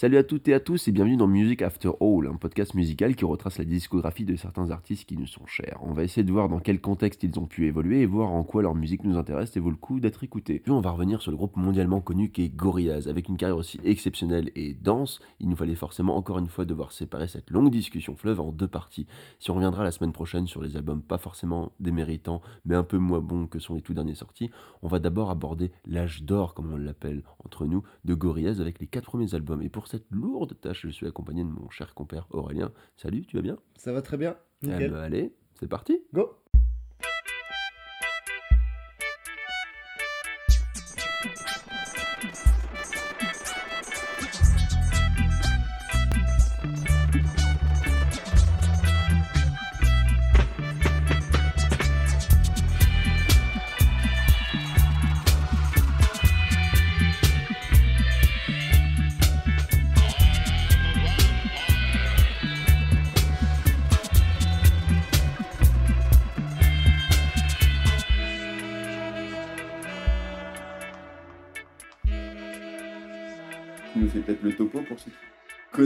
Salut à toutes et à tous et bienvenue dans Music After All, un podcast musical qui retrace la discographie de certains artistes qui nous sont chers. On va essayer de voir dans quel contexte ils ont pu évoluer et voir en quoi leur musique nous intéresse et vaut le coup d'être écouté. Puis on va revenir sur le groupe mondialement connu qui est Gorillaz. Avec une carrière aussi exceptionnelle et dense, il nous fallait forcément encore une fois devoir séparer cette longue discussion fleuve en deux parties. Si on reviendra la semaine prochaine sur les albums pas forcément déméritants mais un peu moins bons que sont les tout derniers sortis, on va d'abord aborder l'âge d'or comme on l'appelle entre nous de Gorillaz avec les quatre premiers albums. Et pour cette lourde tâche, je suis accompagné de mon cher compère Aurélien. Salut, tu vas bien? Ça va très bien. Eh Nickel. ben, Allez, c'est parti Go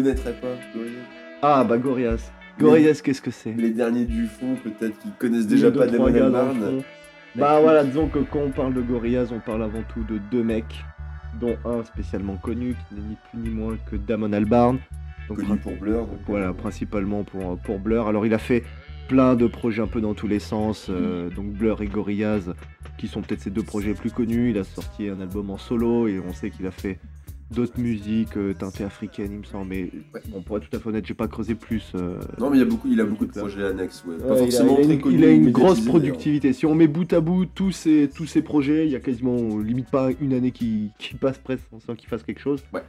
connaîtraient pas Gorillaz. Ah bah Gorillaz. Gorillaz, qu'est-ce que c'est? Les derniers du fond, peut-être qui connaissent déjà deux, pas Damon Albarn. Bah voilà, disons que quand on parle de Gorillaz, on parle avant tout de deux mecs, dont un spécialement connu, qui n'est ni plus ni moins que Damon Albarn. Donc, Connu pour Blur. donc, Voilà, principalement pour, pour Blur. Alors il a fait plein de projets un peu dans tous les sens, euh, Mm. donc Blur et Gorillaz, qui sont peut-être ses deux projets plus connus. Il a sorti un album en solo et on sait qu'il a fait d'autres musiques euh, teintées africaines, il me semble. Mais Ouais. bon, pour être tout à fait honnête, j'ai pas creusé plus. euh, Non, mais il, y a beaucoup, il a beaucoup de projets annexes. Ouais. Ouais, pas il a- forcément il a, très une, il a une grosse productivité. Si on met bout à bout tous ces, tous ces projets, il y a quasiment limite pas une année qui, qui passe presque sans qu'il fasse quelque chose. Ouais.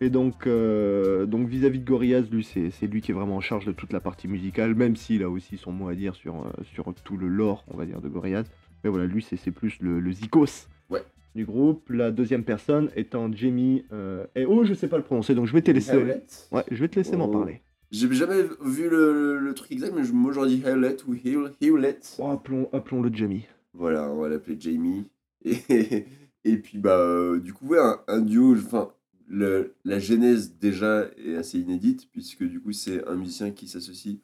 Et donc, euh, donc vis-à-vis de Gorillaz, lui, c'est c'est lui qui est vraiment en charge de toute la partie musicale, même s'il a aussi son mot à dire sur, euh, sur tout le lore, on va dire, de Gorillaz. Mais voilà, lui, c'est c'est plus le, le zikos Ouais. Du groupe. La deuxième personne étant Jamie. Euh, et oh, je sais pas le prononcer, donc je vais te laisser. Howlett. Ouais, je vais te laisser m'en Oh. parler. J'ai jamais vu le, le truc exact, mais je- moi j'aurais dit Hewlett ou Hew- Hewlett. Oh, appelons, appelons-le Jamie. Voilà, on va l'appeler Jamie. Et, et puis, bah, euh, du coup, ouais, un, un duo, enfin, le- la genèse déjà est assez inédite, puisque du coup, c'est un musicien qui s'associe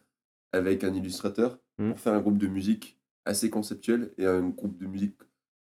avec un illustrateur Mm. pour faire un groupe de musique assez conceptuel et un groupe de musique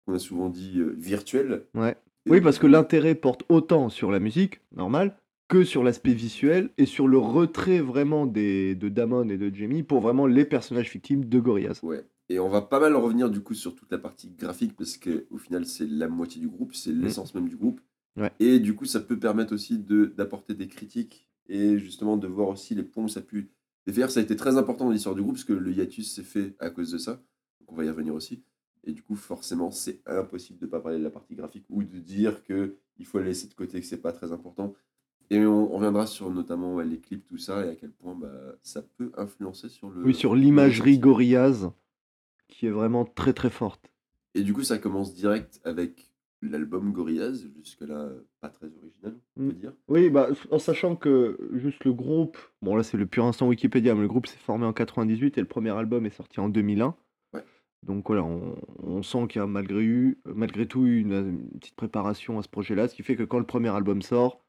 qu'on a souvent dit euh, virtuel. Ouais. Et Oui, parce que l'intérêt porte autant sur la musique, normal, que sur l'aspect visuel et sur le retrait vraiment des, de Damon et de Jamie pour vraiment les personnages fictifs de Gorillaz. Ouais. Et on va pas mal revenir du coup sur toute la partie graphique parce que au final c'est la moitié du groupe, c'est l'essence même du groupe. Ouais. Et du coup ça peut permettre aussi de d'apporter des critiques et justement de voir aussi les points où ça a pu défaire. Ça a été très important dans l'histoire du groupe parce que le hiatus s'est fait à cause de ça. Donc on va y revenir aussi. Et du coup forcément c'est impossible de pas parler de la partie graphique ou de dire que il faut la laisser de côté que c'est pas très important. Et on, on reviendra sur notamment ouais, les clips tout ça et à quel point bah, ça peut influencer sur le Oui, sur l'imagerie. Gorillaz, qui est vraiment très très forte. Et du coup, ça commence direct avec l'album Gorillaz, jusque-là pas très original, on peut Mm. dire. Oui, bah, en sachant que juste le groupe, bon là c'est le pur instant Wikipédia, mais le groupe s'est formé en 98 et le premier album est sorti en 2001. Donc voilà, on, on sent qu'il y a malgré, eu, malgré tout eu une, une petite préparation à ce projet-là, ce qui fait que quand le premier album sort,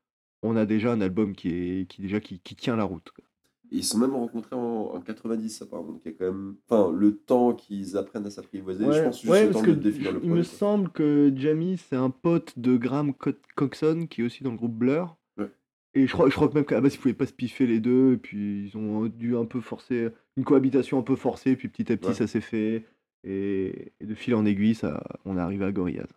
on a déjà un album qui, est, qui, déjà, qui, qui tient la route. quoi. Ils sont même rencontrés en, en 90, apparemment. Donc il y a quand même. Enfin, le temps qu'ils apprennent à s'apprivoiser, je pense juste ouais, le parce temps que de définir le il me projet. semble que Jamie, c'est un pote de Graham Co- Coxon, qui est aussi dans le groupe Blur. Ouais. Et je crois, je crois que même qu'à la base, ils pouvaient pas se piffer les deux, et puis ils ont dû un peu forcer, une cohabitation un peu forcée, puis petit à petit, ça s'est fait. Et, de fil en aiguille, ça, on est arrivé à Gorillaz.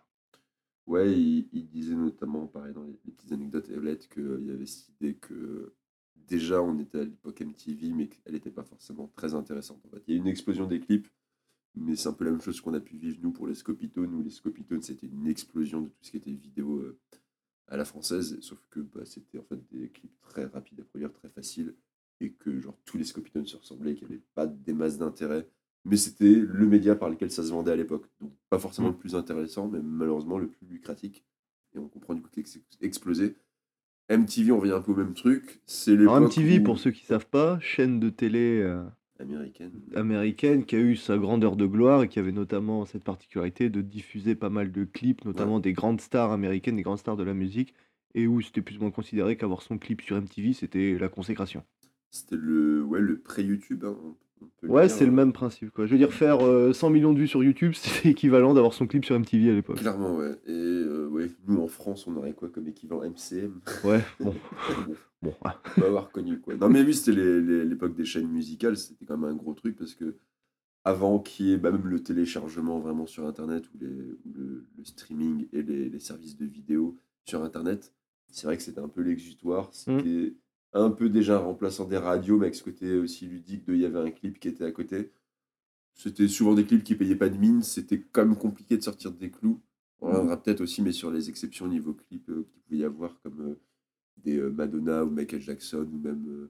Ouais, il, disait notamment, pareil, dans les, petites anecdotes Evelette, qu'il y avait cette idée que déjà on était à l'époque MTV, mais qu'elle n'était pas forcément très intéressante. En fait. Il y a une explosion des clips, mais c'est un peu la même chose qu'on a pu vivre nous pour les Scopitones, où les Scopitones c'était une explosion de tout ce qui était vidéo euh, à la française, sauf que bah, c'était en fait des clips très rapides à produire, très faciles, et que genre tous les Scopitones se ressemblaient, qu'il n'y avait pas des masses d'intérêt. Mais c'était le média par lequel ça se vendait à l'époque. Donc pas forcément Mm. le plus intéressant, mais malheureusement le plus lucratif. Et on comprend du coup que c'est explosé. MTV, on revient un peu au même truc. C'est Alors MTV, où- pour ceux qui savent pas, chaîne de télé euh, américaine. américaine qui a eu sa grandeur de gloire et qui avait notamment cette particularité de diffuser pas mal de clips, notamment des grandes stars américaines, des grandes stars de la musique. et où c'était plus ou moins considéré qu'avoir son clip sur MTV, c'était la consécration. C'était le, ouais, le pré-YouTube. hein, on- Ouais, c'est le hein. même principe, quoi. Je veux dire, faire euh, 100 millions de vues sur YouTube, c'est équivalent d'avoir son clip sur MTV à l'époque. Clairement, ouais. Et euh, ouais, nous en France, on aurait quoi comme équivalent? MCM Ouais, bon, Bon, on va avoir connu quoi. Non mais oui, c'était l'époque des chaînes musicales, c'était quand même un gros truc parce que avant qu'il y ait bah, même le téléchargement vraiment sur internet ou, les, ou le, le streaming et les, les services de vidéo sur internet, c'est vrai que c'était un peu l'exutoire. C'était un peu déjà un remplaçant des radios, mais avec ce côté aussi ludique de il y avait un clip qui était à côté. C'était souvent des clips qui payaient pas de mine, c'était quand même compliqué de sortir des clous. On reviendra peut-être aussi, mais sur les exceptions niveau clip euh, qu'il pouvait y avoir, comme euh, des euh, Madonna ou Michael Jackson, ou même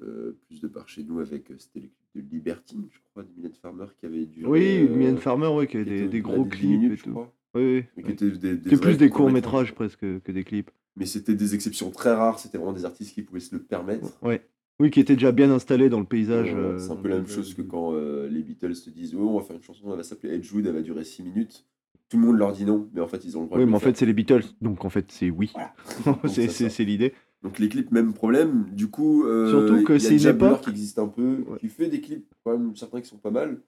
euh, plus de par chez nous avec c'était les clips de Libertine, je crois, de Mylène Farmer qui avait duré. Oui, Mylène Farmer, ouais, qui a qui des, gros des 10 clips minutes, et je tout. crois. Oui, oui. Qui étaient des, des plus des courts-métrages. presque que, que des clips. Mais c'était des exceptions très rares, c'était vraiment des artistes qui pouvaient se le permettre. Ouais. Oui, qui étaient déjà bien installés dans le paysage. Voilà, euh, c'est un peu la même chose que quand euh, les Beatles te disent Oh, on va faire une chanson, elle va s'appeler Edgewood, elle va durer 6 minutes. Tout le monde leur dit non, mais en fait, ils ont le droit Oui, de mais le en faire. fait, c'est les Beatles, donc en fait, c'est oui. Donc, c'est l'idée. Donc les clips, même problème. Du coup, euh, Surtout que il y a c'est une époque- qui existe un peu, Ouais. qui fait des clips, quand même, certains qui sont pas mal,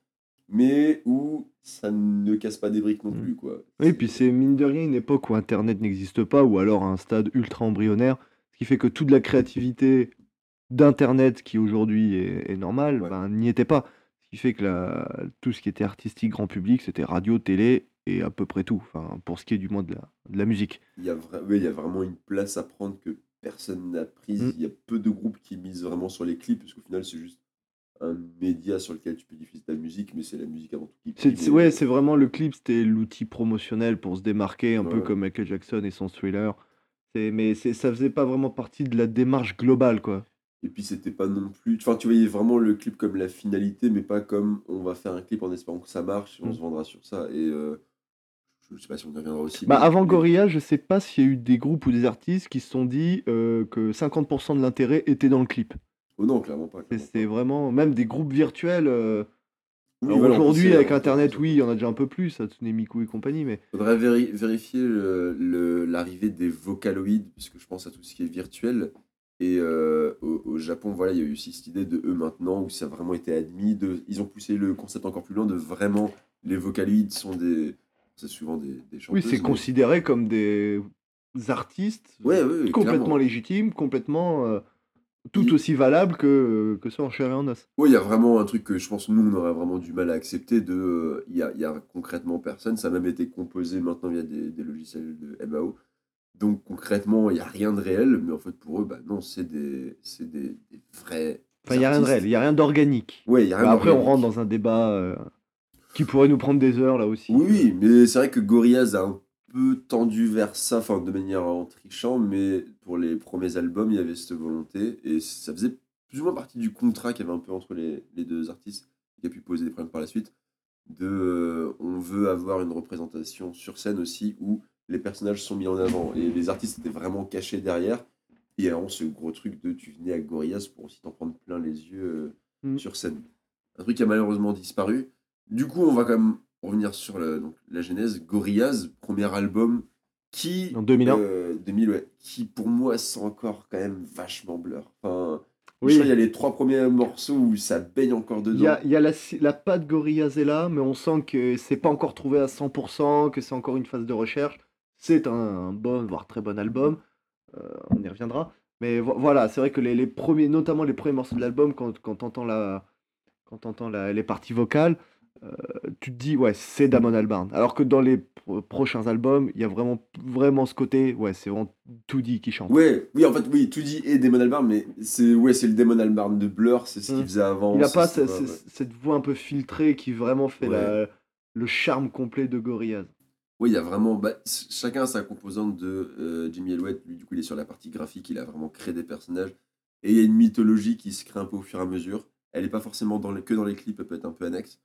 mais où ça ne casse pas des briques non Mm. plus. Quoi. Oui, puis c'est mine de rien une époque où Internet n'existe pas, ou alors à un stade ultra embryonnaire, ce qui fait que toute la créativité d'Internet, qui aujourd'hui est, est normale, Ouais. ben, n'y était pas. Ce qui fait que la- tout ce qui était artistique grand public, c'était radio, télé et à peu près tout, enfin, pour ce qui est du moins de la, de la musique. Il y, a vra- ouais, il y a vraiment une place à prendre que personne n'a prise. Mm. Il y a peu de groupes qui misent vraiment sur les clips, parce qu'au final, c'est juste un média sur lequel tu peux diffuser ta musique, mais c'est la musique avant tout qui C'est, c'est- et- ouais, c'est vraiment le clip, c'était l'outil promotionnel pour se démarquer, un peu comme Michael Jackson et son thriller. Mais c'est, ça faisait pas vraiment partie de la démarche globale, quoi. Et puis c'était pas non plus. Enfin, tu voyais vraiment le clip comme la finalité, mais pas comme on va faire un clip en espérant que ça marche et on Mm. se vendra sur ça. Et euh, je sais pas si on y reviendra aussi. Bah, mais- avant Gorillaz, je sais pas s'il y a eu des groupes ou des artistes qui se sont dit euh, que 50% de l'intérêt était dans le clip. Oh non, clairement pas. C'est, c'est vraiment, même des groupes virtuels. euh, Oui, voilà, aujourd'hui, avec on Internet, oui, il y en a déjà un peu plus, Hatsune Miku et compagnie, mais Faudrait véri- vérifier l'arrivée des vocaloïdes, puisque je pense à tout ce qui est virtuel. Et euh, au, au Japon, voilà, il y a eu aussi cette idée de eux maintenant, où ça a vraiment été admis. De, ils ont poussé le concept encore plus loin de vraiment les vocaloïdes sont des. C'est souvent des, des oui, chanteuses. c'est mais- considéré comme des artistes Ouais, ouais, ouais, complètement clairement. légitimes, complètement euh, tout Il- aussi valables que, que ceux en chair et en os. Oui, il y a vraiment un truc que je pense nous, on aurait vraiment du mal à accepter. De, euh, Il y, il y a concrètement personne. Ça a même été composé maintenant via des, des logiciels de MAO. Donc concrètement, il n'y a rien de réel. Mais en fait, pour eux, bah, non, c'est des, des, des vrais. Enfin, il n'y a rien de réel, il n'y a rien d'organique. Ouais, il y a rien Bah, après, on rentre dans un débat euh, qui pourrait nous prendre des heures là aussi. Oui, oui, mais c'est vrai que Gorillaz a un peu tendu vers ça, enfin de manière en trichant, mais pour les premiers albums, il y avait cette volonté, et ça faisait plus ou moins partie du contrat qu'il y avait un peu entre les, les deux artistes, qui a pu poser des problèmes par la suite, de euh, on veut avoir une représentation sur scène aussi où les personnages sont mis en avant, et les artistes étaient vraiment cachés derrière, et alors ce gros truc de tu venais à Gorillaz pour aussi t'en prendre plein les yeux euh, Mm. sur scène. Un truc qui a malheureusement disparu. Du coup, on va quand même revenir sur la, donc, la genèse. Gorillaz, premier album, qui. En 2001. euh, 2000, ouais. Qui pour moi sent encore quand même vachement blur. Enfin, Oui. qu'il y a les trois premiers morceaux où ça baigne encore dedans. Il y a, il y a la, la patte Gorillaz est là, mais on sent que c'est pas encore trouvé à 100%, que c'est encore une phase de recherche. C'est un, un bon, voire très bon album. Euh, on y reviendra. Mais vo- voilà, c'est vrai que les, les premiers, notamment les premiers morceaux de l'album, quand, quand t'entends la, quand la- les parties vocales, tu te dis ouais, c'est Damon Albarn. Alors que dans les pro- prochains albums, il y a vraiment, vraiment ce côté, ouais, c'est vraiment dit qui chante. Ouais, oui, en fait, oui, dit et Damon Albarn, mais c'est ouais, c'est le Damon Albarn de Blur, c'est ce qu'il Mm. faisait avant. Il n'a pas ce- ouais, cette voix un peu filtrée qui vraiment fait Ouais. la- le charme complet de Gorillaz. Oui, il y a vraiment. bah, ch- chacun a sa composante de euh, Jimmy Elliott. Lui, du coup, il est sur la partie graphique. Il a vraiment créé des personnages. Et il y a une mythologie qui se crée un peu au fur et à mesure. Elle n'est pas forcément dans les- que dans les clips, elle peut être un peu annexe.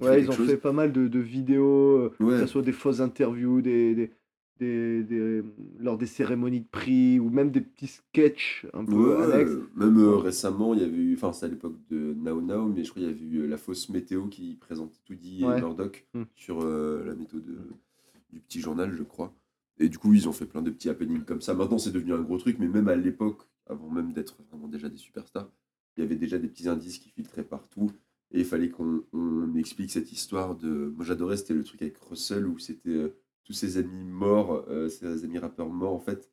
Ouais, ils ont chose. fait pas mal de, de vidéos, euh, Ouais. que ce soit des fausses interviews, des, des, des- des- lors des cérémonies de prix, ou même des petits sketchs un peu Ouais, annexes. même euh, récemment, il y avait eu. Enfin, c'est à l'époque de Now Now, mais je crois qu'il y avait eu euh, la fausse météo qui présentait Toody et Murdoch Mm. sur euh, la méthode de- du petit journal, je crois. Et du coup, ils ont fait plein de petits happenings comme ça. Maintenant, c'est devenu un gros truc, mais même à l'époque, avant même d'être vraiment déjà des superstars, il y avait déjà des petits indices qui filtraient partout. Et il fallait qu'on on explique cette histoire de. Moi, j'adorais, c'était le truc avec Russell où c'était euh, tous ses amis morts, euh, ses amis rappeurs morts, en fait,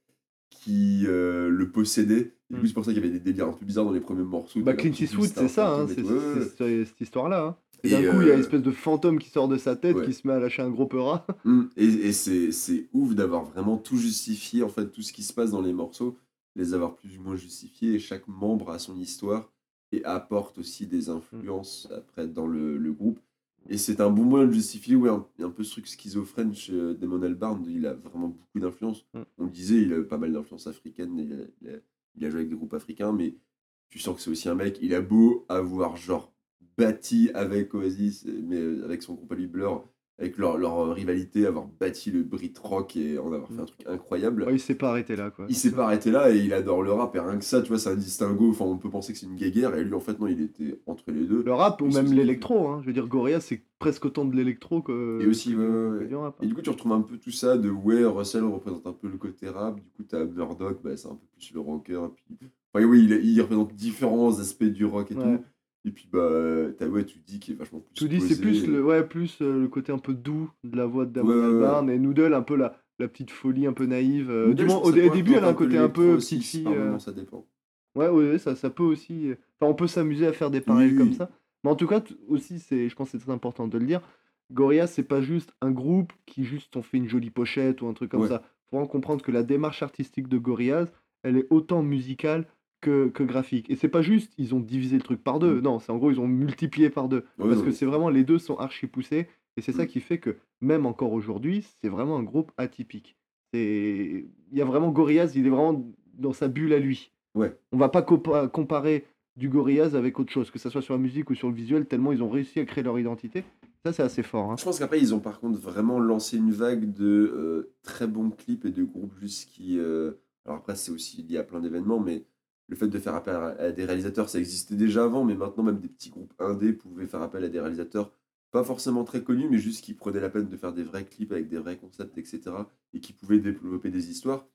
qui euh, le possédaient. Et Mm. c'est pour ça qu'il y avait des délires un peu bizarres dans les premiers morceaux. Bah, Clint Eastwood, c'est ça, hein, c'est. Ouais, cette histoire-là. hein. D'un coup, il y a une espèce de fantôme qui sort de sa tête, Ouais. qui se met à lâcher un gros peurat. Mm. Et, et c'est ouf d'avoir vraiment tout justifié, en fait, tout ce qui se passe dans les morceaux, les avoir plus ou moins justifiés, et chaque membre a son histoire et apporte aussi des influences après dans le, le groupe. Et c'est un bon moyen de justifier, ouais, un, un peu ce truc schizophrène chez euh, Damon Albarn, il a vraiment beaucoup d'influence. Mm. On le disait, il a pas mal d'influence africaine, il a, il, a, il a joué avec des groupes africains, mais tu sens que c'est aussi un mec, il a beau avoir genre bâti avec Oasis, mais euh, avec son groupe à lui Blur, avec leur, leur rivalité, avoir bâti le Brit Rock et en avoir fait un truc incroyable. Ouais, il s'est pas arrêté là, quoi. Il s'est pas arrêté là et il adore le rap et rien que ça, tu vois, c'est un distinguo. Enfin, on peut penser que c'est une guéguerre et lui, en fait, non, il était entre les deux. Le rap ou même l'électro, hein. je veux dire, Gorillaz, c'est presque autant de l'électro que. Et aussi, que du- que rap, hein. Et du coup, tu retrouves un peu tout ça de ouais, Russell représente un peu le côté rap. Du coup, t'as Murdoch, bah, c'est un peu plus le rocker. Et puis... Enfin, oui, il, il représente différents aspects du rock et Ouais. tout. Et puis, bah, t'as ouais, tu dis qu'il est vachement plus. Tu dis, c'est plus le, ouais, plus euh, le côté un peu doux de la voix de Damon Ouais, ouais, ouais. Albarn et Noodle, un peu la, la petite folie un peu naïve. euh, Noodle, du moins, au, début, elle a un côté un peu par euh, ça dépend. Ouais, ça, ça peut aussi. Enfin, on peut s'amuser à faire des parallèles Oui, comme oui. ça. Mais en tout cas, aussi, c'est, je pense que c'est très important de le dire. Gorillaz, c'est pas juste un groupe qui juste ont fait une jolie pochette ou un truc comme ça. Faut vraiment comprendre que la démarche artistique de Gorillaz, elle est autant musicale que, que graphique. Et c'est pas juste, ils ont divisé le truc par deux. Mm. Non, c'est en gros, ils ont multiplié par deux. Parce que c'est vraiment, les deux sont archi poussés. Et c'est ça Mm. qui fait que, même encore aujourd'hui, c'est vraiment un groupe atypique. Il y a vraiment Gorillaz, il est vraiment dans sa bulle à lui. Ouais. On va pas compa- comparer du Gorillaz avec autre chose, que ce soit sur la musique ou sur le visuel, tellement ils ont réussi à créer leur identité. Ça, c'est assez fort. hein. Je pense qu'après, ils ont par contre vraiment lancé une vague de euh, très bons clips et de groupes juste qui. euh, Alors après, c'est aussi lié à plein d'événements, mais le fait de faire appel à, des réalisateurs, ça existait déjà avant, mais maintenant, même des petits groupes indés pouvaient faire appel à des réalisateurs pas forcément très connus, mais juste qui prenaient la peine de faire des vrais clips avec des vrais concepts, etc. et qui pouvaient développer des histoires.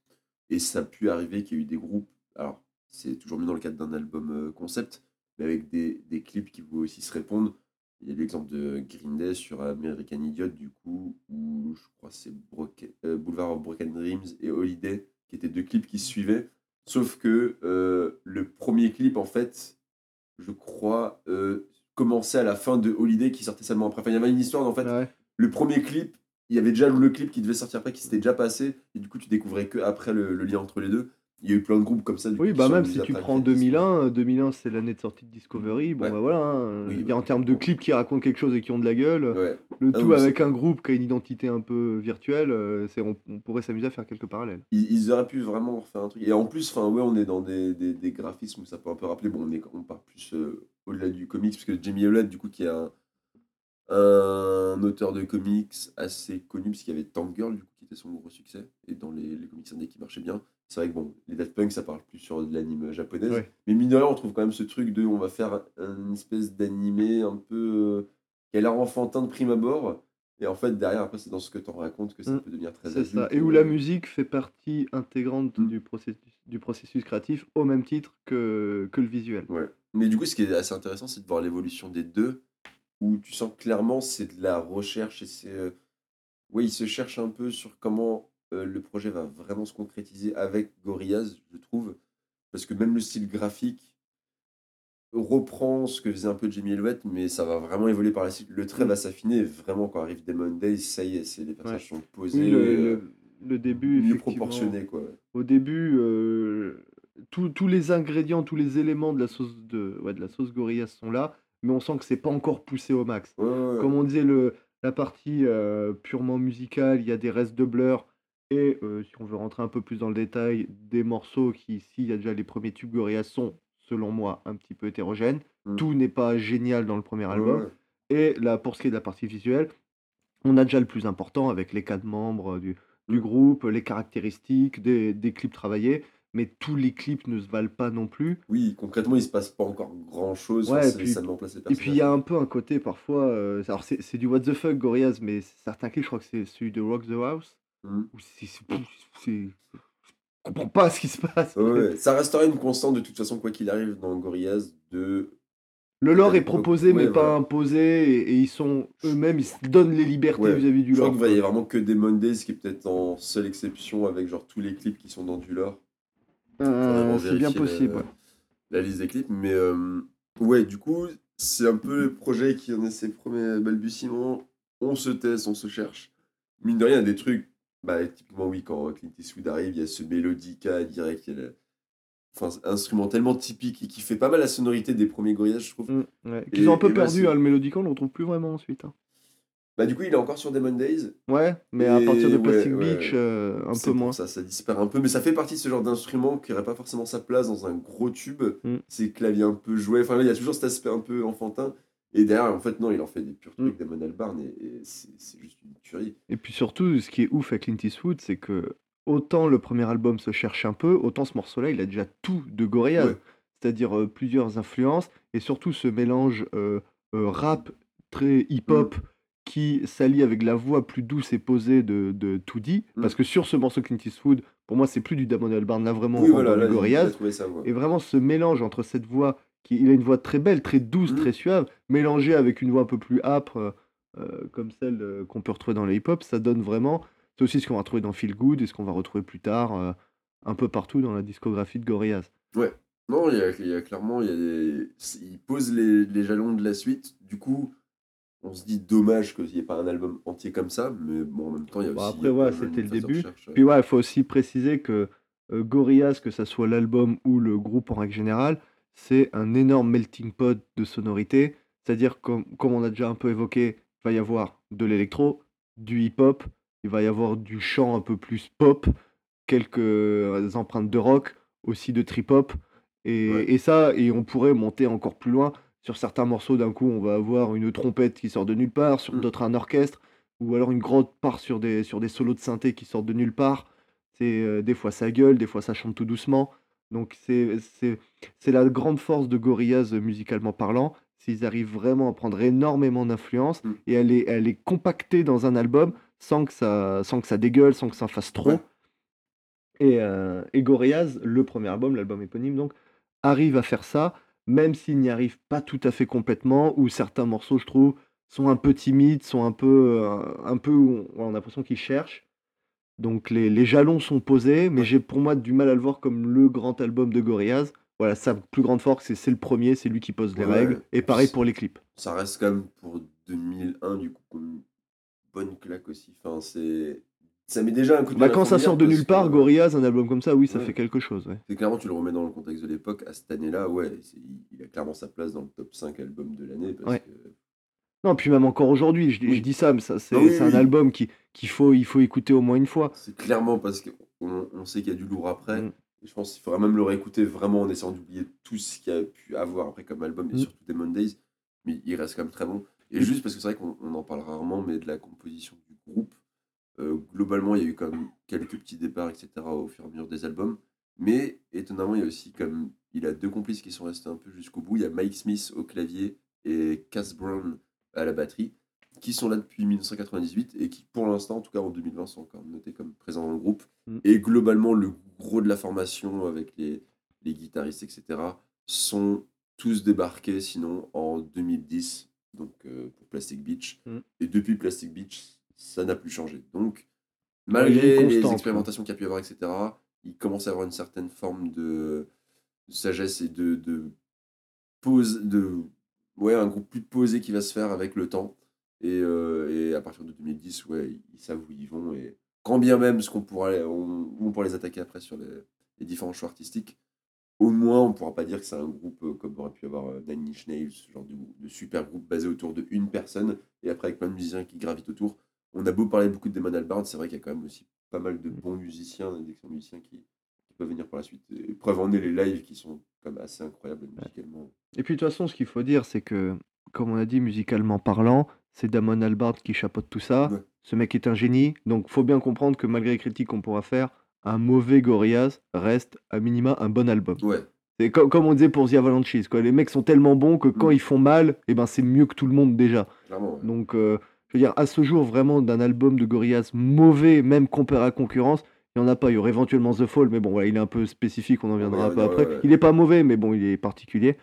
Et ça a pu arriver qu'il y ait eu des groupes. Alors, c'est toujours mieux dans le cadre d'un album euh, concept, mais avec des, des clips qui pouvaient aussi se répondre. Il y a l'exemple de Green Day sur American Idiot, du coup, où je crois c'est euh, Boulevard of Broken Dreams et Holiday, qui étaient deux clips qui se suivaient. Sauf que euh, le premier clip, en fait, je crois, euh, commençait à la fin de Holiday qui sortait seulement après. Enfin, il y avait une histoire, en fait, Ouais. le premier clip, il y avait déjà le clip qui devait sortir après, qui s'était déjà passé, et du coup, tu découvrais que après le, le lien entre les deux. Il y a eu plein de groupes comme ça. Oui, bah même si tu prends avec des 2001, euh, 2001 c'est l'année de sortie de Discovery, bon Ouais. bah voilà, hein, Oui, il y a en termes de clips qui racontent quelque chose et qui ont de la gueule, Ouais. le Ah tout oui, avec un groupe qui a une identité un peu virtuelle, euh, c'est, on, on pourrait s'amuser à faire quelques parallèles. Ils, ils auraient pu vraiment refaire un truc. Et en plus, enfin, ouais, on est dans des, des, des graphismes où ça peut un peu rappeler. Bon, on, est, on part plus euh, au-delà du comics, parce que Jamie Hewlett, du coup, qui est un, un auteur de comics assez connu, parce qu'il y avait Tank Girl, du coup, qui était son gros succès, et dans les, les comics indés qui marchaient bien. C'est vrai que bon, les Daft Punk, ça parle plus sur de l'anime japonaise. Ouais. Mais mine de rien, on trouve quand même ce truc de on va faire une espèce d'animé un peu. euh, qui a l'air enfantin de prime abord. Et en fait, derrière, après, c'est dans ce que tu en racontes que ça Mm. peut devenir très C'est adulte. ça. Et où la musique fait partie intégrante Mm. du, processus, du processus créatif au même titre que, que le visuel. Ouais. Mais du coup, ce qui est assez intéressant, c'est de voir l'évolution des deux, où tu sens clairement c'est de la recherche et c'est. euh, Oui, ils se cherchent un peu sur comment euh, le projet va vraiment se concrétiser avec Gorillaz, je trouve. Parce que même le style graphique reprend ce que faisait un peu Jimmy Elliott, mais ça va vraiment évoluer par la suite. Le trait Mm. va s'affiner, et vraiment, quand arrive Demon Days, ça y est, c'est les personnages sont posés, Oui, le, euh, le- le début, mieux effectivement, proportionnés, quoi. Au début, euh, tous- tous les ingrédients, tous les éléments de la sauce de, ouais, de la sauce Gorillaz sont là, mais on sent que c'est pas encore poussé au max. Ouais, ouais, ouais. Comme on disait, le, la partie euh, purement musicale, il y a des restes de Blur. Et euh, si on veut rentrer un peu plus dans le détail, des morceaux qui, ici, il y a déjà les premiers tubes Gorillaz, sont, selon moi, un petit peu hétérogènes. Mm. Tout n'est pas génial dans le premier album. Et là, pour ce qui est de la partie visuelle, on a déjà le plus important avec les quatre membres du, du Mm. groupe, les caractéristiques, des, des clips travaillés. Mais tous les clips ne se valent pas non plus. Oui, concrètement, il se passe pas encore grand chose. Ouais, et puis- Et puis il y a un peu un côté parfois. euh, alors c'est du what the fuck Gorillaz, mais certains clips, je crois que c'est celui de Rock the House. Mhm. où c'est, comprends pas ce qui se passe. Ouais. Ça restera une constante de toute façon, quoi qu'il arrive dans Gorillaz, de Le lore est proposé mais pas imposé et, et ils sont eux-mêmes, ils se donnent les libertés Ouais. vis-à-vis du Je crois lore. qu'il va y avoir vraiment que des Mondays, qui est peut-être en seule exception avec genre tous les clips qui sont dans du lore. Euh, c'est bien possible. La, liste des clips, mais euh, ouais, du coup, c'est un peu le projet qui en est ses premiers balbutiements. On se teste, on se cherche. Mine de rien, il y a des trucs. Bah, typiquement, oui, quand Clint Eastwood arrive, il y a ce mélodica direct, il y a le- enfin, instrument tellement typique et qui fait pas mal la sonorité des premiers Gorillaz, je trouve. Mm, ouais. Qu'ils ont un peu et perdu, c'est- hein, le Mélodican, on le retrouve plus vraiment ensuite. hein. Bah, du coup, il est encore sur Demon Days. Ouais, mais à partir de Plastic ouais. Beach, euh, un C'est peu moins. Ça, ça disparaît un peu, mais ça fait partie de ce genre d'instrument qui n'aurait pas forcément sa place dans un gros tube. Mm. Ces claviers un peu joués. Enfin, là, il y a toujours cet aspect un peu enfantin. Et derrière, en fait, non, il en fait des purs trucs Mm. d'Amon Albarn et, et c'est c'est juste une tuerie. Et puis surtout, ce qui est ouf avec Clint Eastwood, c'est que autant le premier album se cherche un peu, autant ce morceau-là, il a déjà tout de Gorillaz. Ouais. C'est-à-dire euh, plusieurs influences, et surtout ce mélange euh, rap très hip-hop qui s'allie avec la voix plus douce et posée de, de 2D. Mm. Parce que sur ce morceau Clint Eastwood, pour moi, c'est plus du Damon Albarn, là vraiment, oui, on voilà, là, Gorillaz. Et vraiment ce mélange entre cette voix, qui, il a une voix très belle, très douce, Mhm. très suave, mélangée avec une voix un peu plus âpre, euh, comme celle euh, qu'on peut retrouver dans le hip-hop, ça donne vraiment. C'est aussi ce qu'on va retrouver dans Feel Good et ce qu'on va retrouver plus tard, euh, un peu partout dans la discographie de Gorillaz. Non, il y a, il y a clairement, il, y a des... il pose les, les jalons de la suite. Du coup, on se dit dommage qu'il n'y ait pas un album entier comme ça, mais bon, en même temps, il y a Bon, aussi. après, ouais, c'était le début. recherche, ouais. Puis ouais, il faut aussi préciser que euh, Gorillaz, que ça soit l'album ou le groupe en règle générale, c'est un énorme melting pot de sonorités. C'est-à-dire, comme, comme on a déjà un peu évoqué, il va y avoir de l'électro, du hip-hop, il va y avoir du chant un peu plus pop, quelques euh, empreintes de rock, aussi de trip-hop. Et, Ouais. et ça, et on pourrait monter encore plus loin. Sur certains morceaux, d'un coup, on va avoir une trompette qui sort de nulle part, sur Mm. d'autres, un orchestre, ou alors une grosse part sur des, sur des solos de synthé qui sortent de nulle part. C'est euh, des fois ça gueule, des fois ça chante tout doucement. Donc c'est la grande force de Gorillaz euh, musicalement parlant, s'ils arrivent vraiment à prendre énormément d'influence Mm. et à les, à les compacter dans un album sans que ça sans que ça dégueule, sans que ça fasse trop. Ouais. Et, euh, et Gorillaz, le premier album, l'album éponyme donc, arrive à faire ça, même s'il n'y arrive pas tout à fait complètement, ou certains morceaux, je trouve, sont un peu timides, sont un peu, euh, un peu on, on a l'impression qu'ils cherchent. Donc les, les jalons sont posés, mais j'ai pour moi du mal à le voir comme le grand album de Gorillaz. Voilà, sa plus grande force, c'est le premier, c'est lui qui pose les Ouais, règles. Et pareil pour les clips. Ça reste quand même pour 2001, du coup, une bonne claque aussi. Enfin, c'est. Ça met déjà un coup de Bah, quand ça sort de nulle part, que- Gorillaz, un album comme ça, oui, ça Ouais. fait quelque chose. ouais. C'est clairement, tu le remets dans le contexte de l'époque, à cette année-là, ouais, il- a clairement sa place dans le top 5 albums de l'année. Ouais. que... Non, puis même encore aujourd'hui, je, dis- Oui. je dis ça, mais ça, c'est Ah oui, un oui. album qui qu'il faut, il faut écouter au moins une fois. C'est clairement parce qu'on on sait qu'il y a du lourd après. Mm. Et je pense qu'il faudra même le réécouter vraiment en essayant d'oublier tout ce qu'il a pu avoir après comme album, et Mm. surtout des Mondays. Mais il reste quand même très bon. Et juste parce que c'est vrai qu'on on en parle rarement, mais de la composition du groupe, globalement, il y a eu quand même quelques petits départs, etc. au fur et à mesure des albums. Mais étonnamment, il y a aussi comme il a deux complices qui sont restés un peu jusqu'au bout. Il y a Mike Smith au clavier et Cass Brown à la batterie, qui sont là depuis 1998 et qui, pour l'instant, en tout cas en 2020, sont encore notés comme présents dans le groupe. Mm. Et globalement, le gros de la formation avec les, les guitaristes, etc., sont tous débarqués sinon en 2010, donc euh, pour Plastic Beach. Mm. Et depuis Plastic Beach, ça n'a plus changé. Donc, malgré les expérimentations qu'il y a pu y avoir, etc., il commence à avoir une certaine forme de, de sagesse et de, de pose, de ouais, un groupe plus posé qui va se faire avec le temps. Et, euh, et à partir de 2010, ouais, ils savent où ils vont. Et quand bien même ce qu'on pourra, on, on pourra les attaquer après sur les, les différents choix artistiques, au moins on ne pourra pas dire que c'est un groupe euh, comme aurait pu avoir euh, Nine Inch Nails, ce genre de, de super groupe basé autour de une personne et après avec plein de musiciens qui gravitent autour. On a beau parler beaucoup de Damon Albarn, c'est vrai qu'il y a quand même aussi pas mal de bons musiciens, d'excellents musiciens qui, qui peuvent venir par la suite. Et preuve en est les lives qui sont quand même assez incroyables musicalement. Et puis de toute façon, ce qu'il faut dire, c'est que, comme on a dit, musicalement parlant, c'est Damon Albarn qui chapeaute tout ça. Ouais. Ce mec est un génie. Donc faut bien comprendre que malgré les critiques qu'on pourra faire, un mauvais Gorillaz reste à minima un bon album. Ouais, C'est co- comme on disait pour The Avalanches, quoi. Les mecs sont tellement bons que quand Mm. ils font mal, eh ben c'est mieux que tout le monde déjà. clairement. ouais. Donc euh, je veux dire, à ce jour, vraiment, d'un album de Gorillaz mauvais, même comparé à la concurrence, il n'y en a pas. Il y aurait éventuellement The Fall, mais bon, voilà, il est un peu spécifique, on en viendra Ouais, un peu ouais, après. ouais. Il est pas mauvais, mais bon, il est particulier.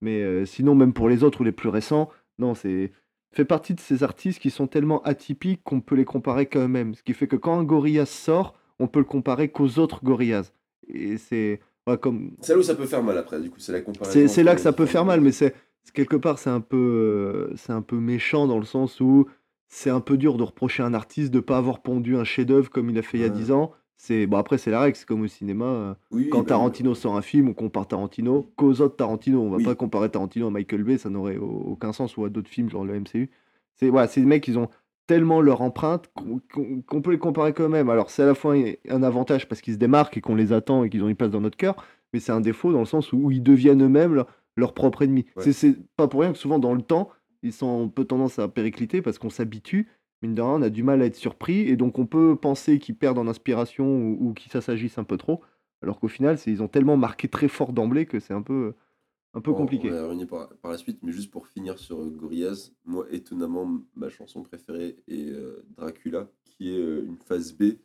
Mais euh, sinon, même pour les autres ou les plus récents, non, c'est fait partie de ces artistes qui sont tellement atypiques qu'on peut les comparer qu'à eux-mêmes. Ce qui fait que quand un Gorillaz sort, on peut le comparer qu'aux autres Gorillaz. Et c'est voilà, comme C'est là où ça peut faire mal après, du coup, c'est la comparaison. c'est là que ça peut faire mal, mais c'est c'est- quelque part c'est un peu euh, c'est un peu méchant dans le sens où c'est un peu dur de reprocher à un artiste de pas avoir pondu un chef-d'œuvre comme il a fait il y a Ouais. 10 ans. C'est bon après c'est la règle, c'est comme au cinéma. euh, Oui, quand bah, Tarantino sort un film, on compare Tarantino qu'aux autres Tarantino. On va Oui. pas comparer Tarantino à Michael Bay, ça n'aurait au- aucun sens ou à d'autres films genre le MCU. C'est voilà, des mecs ils ont tellement leur empreinte qu'on peut les comparer quand même. Alors c'est à la fois un- avantage parce qu'ils se démarquent et qu'on les attend et qu'ils ont une place dans notre cœur, mais c'est un défaut dans le sens où ils deviennent eux-mêmes leur, propre ennemi. Ouais. C'est pas pour rien que souvent dans le temps, ils sont un peu tendance à péricliter parce qu'on s'habitue. Mine de rien, on a du mal à être surpris et donc on peut penser qu'ils perdent en inspiration ou, ou qu'ils s'assagissent un peu trop, alors qu'au final, ils ont tellement marqué très fort d'emblée que c'est un peu, un peu Bon, compliqué. On va revenir par, par la suite, mais juste pour finir sur euh, Gorillaz, moi, étonnamment, ma chanson préférée est euh, Dracula, qui est euh, une phase B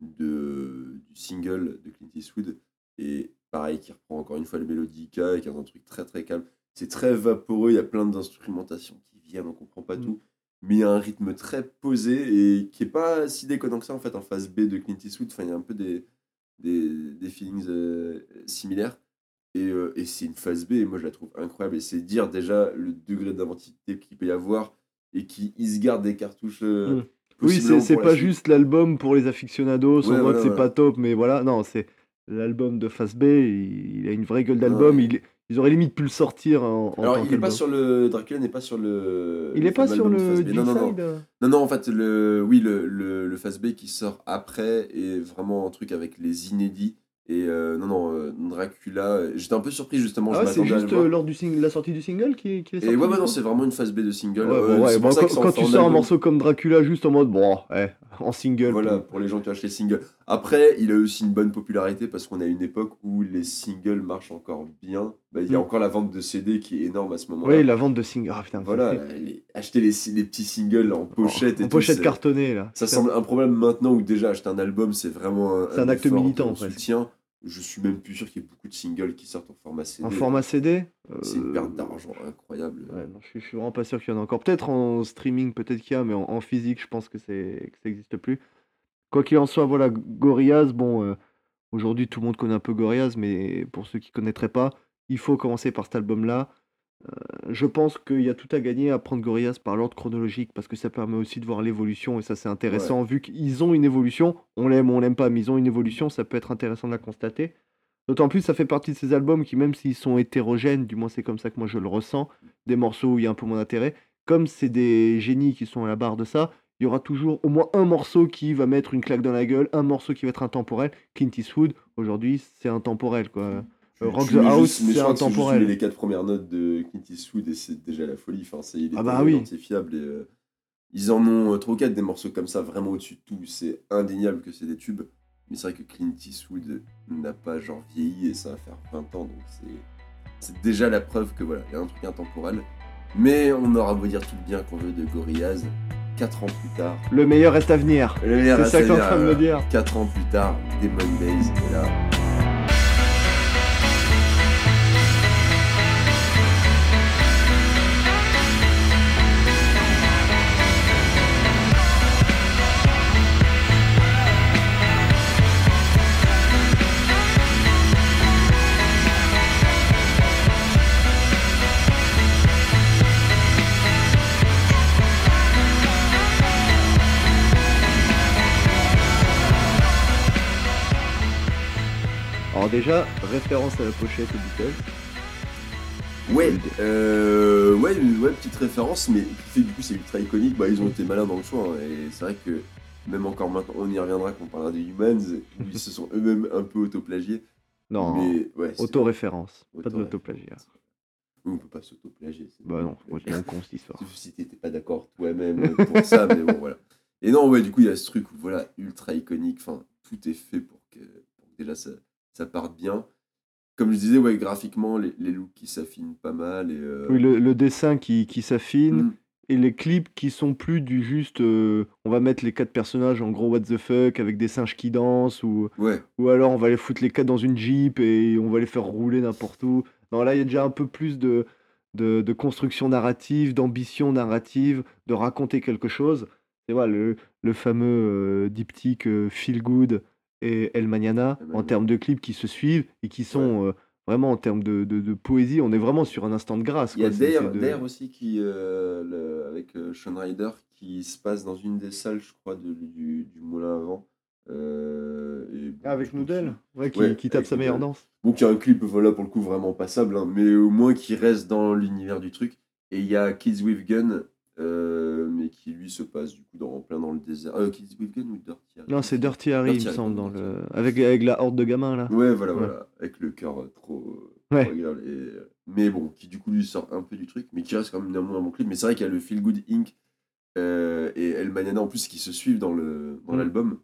de, du single de Clint Eastwood. Et pareil, qui reprend encore une fois le mélodica avec un truc très très calme. C'est très vaporeux, il y a plein d'instrumentations qui viennent, on comprend pas Mm. tout. Mais il y a un rythme très posé et qui est pas si déconnant que ça en fait en phase B de Clint Eastwood. Enfin, il y a un peu des, des, des feelings euh, similaires. Et, euh, et c'est une phase B, et moi je la trouve incroyable. Et c'est dire déjà le degré d'inventivité qu'il peut y avoir et qui se garde des cartouches. euh, Mm. Oui, c'est la pas juste l'album pour les aficionados, en Ouais, mode voilà, c'est voilà. pas top, mais voilà. Non, c'est l'album de Face B, il, il a une vraie gueule d'album. Ouais. il- ils auraient limite pu le sortir en, en Alors, tant il est pas sur le. Dracula n'est pas sur le. Il est pas sur le. Non, non, non. Non, non, en fait, le, oui, le, le, le Phase B qui sort après est vraiment un truc avec les inédits. Et euh, non, non, euh, Dracula, j'étais un peu surpris justement. Ah ouais, c'est juste euh, lors du sing- la sortie du single qui, qui est Et sorti ouais, du bah non, c'est vraiment une phase B de single. Ouais, Euh, bon, ouais, bon, quand, tu sors un morceau comme Dracula juste en mode bon, ouais, en single. Voilà, pour- pour les gens qui ont acheté le single. Après, il a aussi une bonne popularité parce qu'on a une époque où les singles marchent encore bien. Bah, il y a Mm. encore la vente de CD qui est énorme à ce moment-là. Oui, la vente de singles. Ah putain, Voilà, les- acheter les, les petits singles en pochette et en tout, pochette cartonnée là. Ça semble un problème maintenant où déjà acheter un album, c'est vraiment un, C'est un acte militant, presque. soutien. Je suis même plus sûr qu'il y ait beaucoup de singles qui sortent en format CD. En format CD C'est une euh, perte d'argent incroyable. Ouais, non, je, suis, je suis vraiment pas sûr qu'il y en a encore. Peut-être en streaming, peut-être qu'il y a, mais en, en physique, je pense que, c'est, que ça n'existe plus. Quoi qu'il en soit, voilà, Gorillaz, bon, euh, aujourd'hui tout le monde connaît un peu Gorillaz, mais pour ceux qui ne connaîtraient pas, il faut commencer par cet album-là. Euh, je pense qu'il y a tout à gagner à prendre Gorillaz par l'ordre chronologique, parce que ça permet aussi de voir l'évolution, et ça c'est intéressant, vu qu'ils ont une évolution, on l'aime ou on l'aime pas, mais ils ont une évolution, ça peut être intéressant de la constater. D'autant plus, ça fait partie de ces albums qui, même s'ils sont hétérogènes, du moins c'est comme ça que moi je le ressens, des morceaux où il y a un peu moins d'intérêt, comme c'est des génies qui sont à la barre de ça, il y aura toujours au moins un morceau qui va mettre une claque dans la gueule, un morceau qui va être intemporel. Clint Eastwood, aujourd'hui, c'est intemporel, quoi. Euh, Rock the House, c'est intemporel. les quatre premières notes de Clint Eastwood et c'est déjà la folie. Enfin, c'est, il est Ah bah oui. identifiable. Et, euh, ils en ont euh, ou quatre des morceaux comme ça, vraiment au-dessus de tout. C'est indéniable que c'est des tubes. Mais c'est vrai que Clint Eastwood n'a pas genre vieilli et ça va faire 20 ans. Donc c'est, c'est déjà la preuve que voilà, il y a un truc intemporel. Mais on aura beau dire tout le bien qu'on veut de Gorillaz. 4 ans plus tard, Le meilleur reste à venir. le meilleur C'est ça que en train de me venir. dire. 4 ans plus tard, Demon Days est là. Alors déjà, référence à la pochette aux Beatles. Ouais, euh, ouais, ouais, petite référence, mais qui fait que du coup c'est ultra iconique. Bah, ils ont été malins dans le choix, hein, et c'est vrai que même encore maintenant, on y reviendra quand on parlera des Humans, ils se sont eux-mêmes un peu autoplagiés. Non, mais ouais, c'est- autoréférence, pas de l'autoplagiat. On peut pas s'autoplagier. c'est Bah non, pas complètement con cette histoire. Sauf si t'étais pas d'accord toi-même pour ça, mais bon, voilà. Et non, ouais, du coup, il y a ce truc où, voilà, ultra iconique, enfin, tout est fait pour que, pour que déjà ça, ça parte bien. Comme je disais, ouais, graphiquement, les, les looks qui s'affinent pas mal. Et, euh, Oui, le, le dessin qui, qui s'affine, mm, et les clips qui sont plus du juste, heu, on va mettre les 4 personnages en gros what the fuck avec des singes qui dansent ou Ouais. ou alors on va les foutre les 4 dans une Jeep et on va les faire rouler n'importe où. Non, là, il y a déjà un peu plus de de de construction narrative, d'ambition narrative, de raconter quelque chose. Et voilà, le le fameux, heu, diptyque, heu, Feel Good et El Mañana, en termes de clips qui se suivent et qui Ouais. sont, heu, vraiment en termes de de de poésie, on est vraiment sur un instant de grâce, Il y a Dare, de aussi qui, euh, le- avec euh, Sean Ryder qui se passe dans une des salles, je crois, de- du, du Moulin à Vent. Euh, et bon, avec Noodle? Ouais, qui Ouais, qui tape sa meilleure danse. Il y a un clip, voilà, pour le coup, vraiment passable, hein, mais au moins qui reste dans l'univers du truc. Et il y a Kids with Gun, euh, mais qui lui se passe du coup dans, en plein dans le désert. Euh, Kids with Gun ou Dirty Harry Non, c'est Dirty Harry, il me semble, dans le avec avec la horde de gamins, là. Ouais, voilà, Ouais. voilà, avec le cœur euh, trop, Ouais. Et, mais bon, qui du coup lui sort un peu du truc, mais qui reste quand même néanmoins un bon clip. Mais c'est vrai qu'il y a le Feel Good Inc. euh, et El Mañana en plus qui se suivent dans le dans Mm. l'album.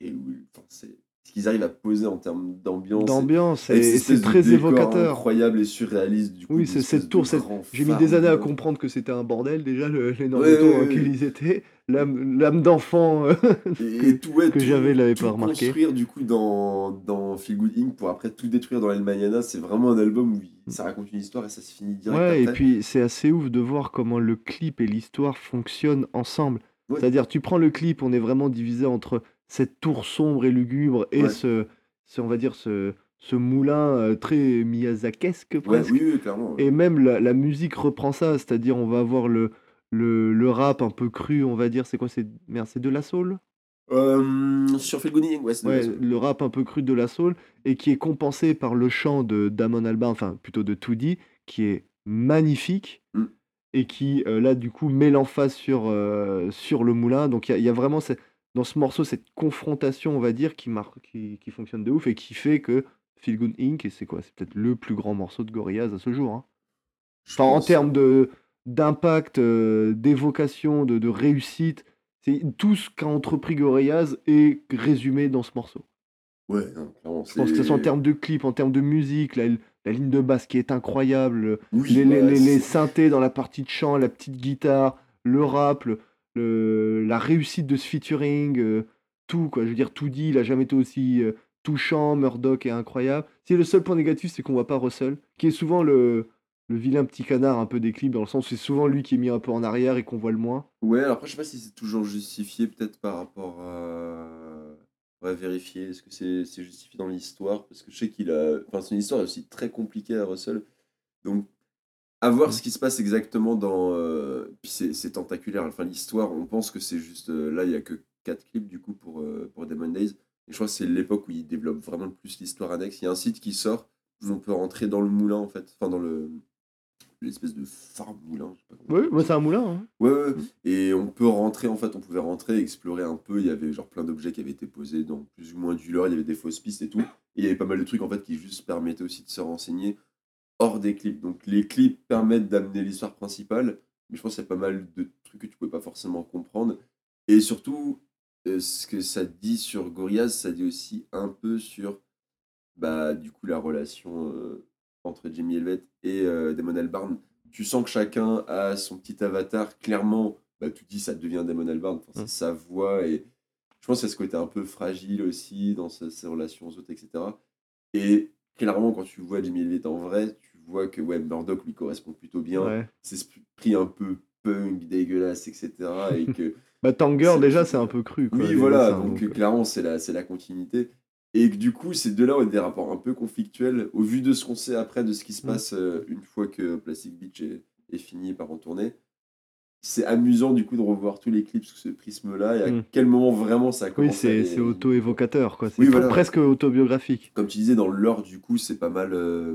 Et oui, enfin, c'est ce qu'ils arrivent à poser en termes d'ambiance. D'ambiance et c'est très évocateur. incroyable et surréaliste du coup. Oui, c'est cette tour, cette j'ai mis des années à comprendre que c'était un bordel déjà, l'énorme Ouais, tour dans ouais, ouais. ils étaient. L'âme d'enfant, Et, que et tout, que j'avais l'avais tout pas remarqué. construire du coup dans, dans Feel Good Inc. pour après tout détruire dans El Mañana, c'est vraiment un album où ça raconte une histoire et ça se finit direct Ouais, et puis c'est assez ouf de voir comment le clip et l'histoire fonctionnent ensemble. C'est-à-dire, tu prends le clip, on est vraiment divisé entre cette tour sombre et lugubre et Ouais. ce ce on va dire ce ce moulin, heu, très miyazakesque Ouais, presque. oui, oui, clairement. ouais. Et même la la musique reprend ça, c'est-à-dire on va avoir le le le rap un peu cru, on va dire, c'est quoi? C'est merde, c'est de la soul? Euh, sur Inc., ouais, c'est de la Ouais, soul. le rap un peu cru de la soul et qui est compensé par le chant de Damon Albarn, enfin plutôt de Toody, qui est magnifique Mm. et qui euh, là du coup met l'emphase sur, euh, sur le moulin. Donc il y y a vraiment cette- dans ce morceau cette confrontation, on va dire, qui, marque, qui, qui fonctionne de ouf et qui fait que Feel Good Inc. et c'est quoi? C'est peut-être le plus grand morceau de Gorillaz à ce jour. hein. Enfin, en termes de d'impact, euh, d'évocation, de, de réussite, c'est tout ce qu'a entrepris Gorillaz est résumé dans ce morceau. Ouais, non, clairement. Je pense que ce soit en termes de clip, en termes de musique, la, la ligne de basse qui est incroyable, Oui, les, les- ouais, les- les c'est- synthés dans la partie de chant, la petite guitare, le rap, le- la réussite de ce featuring, euh, tout quoi. Je veux dire, tout dit, il a jamais été aussi euh, touchant, Murdoch est incroyable. Si le seul point négatif, c'est qu'on voit pas Russell, qui est souvent le, vilain petit canard un peu des clips, dans le sens où c'est souvent lui qui est mis un peu en arrière et qu'on voit le moins. Ouais, alors après, je sais pas si c'est toujours justifié, peut-être par rapport à. On vérifier, est-ce que c'est c'est justifié dans l'histoire Parce que je sais qu'il a. Enfin, son histoire est aussi très compliquée à Russell. Donc, à voir Mm. ce qui se passe exactement dans. euh, Puis c'est tentaculaire. Enfin, l'histoire, on pense que c'est juste. euh, Là, il y a que 4 clips du coup pour, euh, pour Demon Days. Et je crois que c'est l'époque où il développe vraiment le plus l'histoire annexe. Il y a un site qui sort où on peut rentrer dans le moulin en fait. Enfin, dans le. L'espèce de phare moulin. Je sais pas comment Oui, c'est un moulin. hein. Ouais, ouais, ouais. Et on peut rentrer, en fait, on pouvait rentrer, explorer un peu. Il y avait genre plein d'objets qui avaient été posés dans plus ou moins du lore. Il y avait des fausses pistes et tout. Et il y avait pas mal de trucs, en fait, qui juste permettaient aussi de se renseigner hors des clips. Donc les clips permettent d'amener l'histoire principale. Mais je pense qu'il y a pas mal de trucs que tu pouvais pas forcément comprendre. Et surtout, euh, ce que ça dit sur Gorillaz, ça dit aussi un peu sur, bah, du coup, la relation euh, entre Jimmy Elliott et euh, Damon Albarn. Tu sens que chacun a son petit avatar. Clairement, bah, tu dis ça devient Damon Albarn. Enfin, c'est Mm. sa voix. Et je pense que c'est ce côté un peu fragile aussi dans ses relations aux autres, etc. Et clairement, quand tu vois Jimmy Elliott en vrai, tu vois que ouais, Murdoch lui correspond plutôt bien. Ouais. C'est ce esprit un peu punk, dégueulasse, etc. et que Bah, Tanger, déjà, c'est un peu cru. Quoi, oui, voilà, donc, euh, clairement, c'est la, continuité. Et que du coup, ces deux-là ont des rapports un peu conflictuels au vu de ce qu'on sait après, de ce qui se Mm. passe euh, une fois que Plastic Beach est, est fini et part en tournée. C'est amusant du coup de revoir tous les clips sous ce prisme-là et à Mm. quel moment vraiment ça Oui, commence à c'est auto-évocateur, quoi. C'est Oui, voilà. presque autobiographique. Comme tu disais, dans le lore, du coup, c'est pas mal. euh,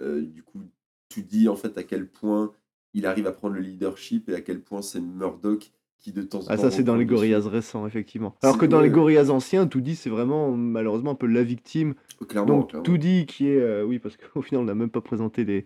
euh, du coup, tu dis en fait à quel point il arrive à prendre le leadership et à quel point c'est Murdoch qui de temps en temps. Ah, ça, c'est dans les. Gorillaz récents, effectivement. Alors que dans les. Gorillaz anciens, tout dit, c'est vraiment, malheureusement, un peu la victime. Clairement, Donc, clairement. tout dit qui est. euh, oui, parce qu'au final, on n'a même pas présenté les,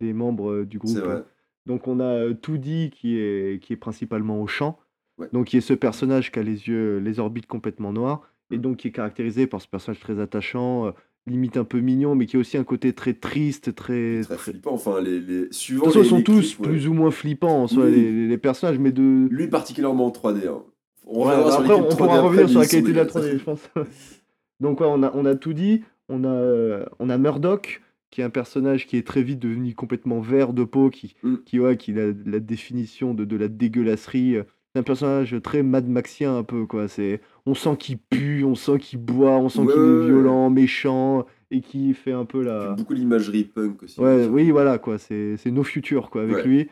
les membres du groupe. C'est vrai. Donc, on a tout dit qui est, qui est principalement au chant. Ouais. Donc, qui est ce personnage qui a les yeux, les orbites complètement noires. Et Mm. donc, qui est caractérisé par ce personnage très attachant, euh, limite un peu mignon, mais qui a aussi un côté très triste, très. Très très- flippant. Enfin, les, les... De suivant toute façon, les, ils sont tous ouais. plus ou moins flippants en soi, Oui. les, les personnages, mais de. Lui, particulièrement en 3D. hein. On Ouais, reviendra bah après, on pourra 3D revenir sur la qualité de la sont 3D, je pense. Donc, ouais, on a, on a tout dit. On a, euh, on a Murdoch, qui est un personnage qui est très vite devenu complètement vert de peau, qui, Mm. qui, ouais, qui a la définition de, de la dégueulasserie. C'est un personnage très Mad Maxien, un peu, quoi. C'est, on sent qu'il pue, on sent qu'il boit, on sent Ouais, qu'il est violent, méchant, et qui fait un peu la. Beaucoup l'imagerie punk aussi. Ouais, oui, voilà, quoi. C'est c'est No Future, quoi, avec Ouais. lui.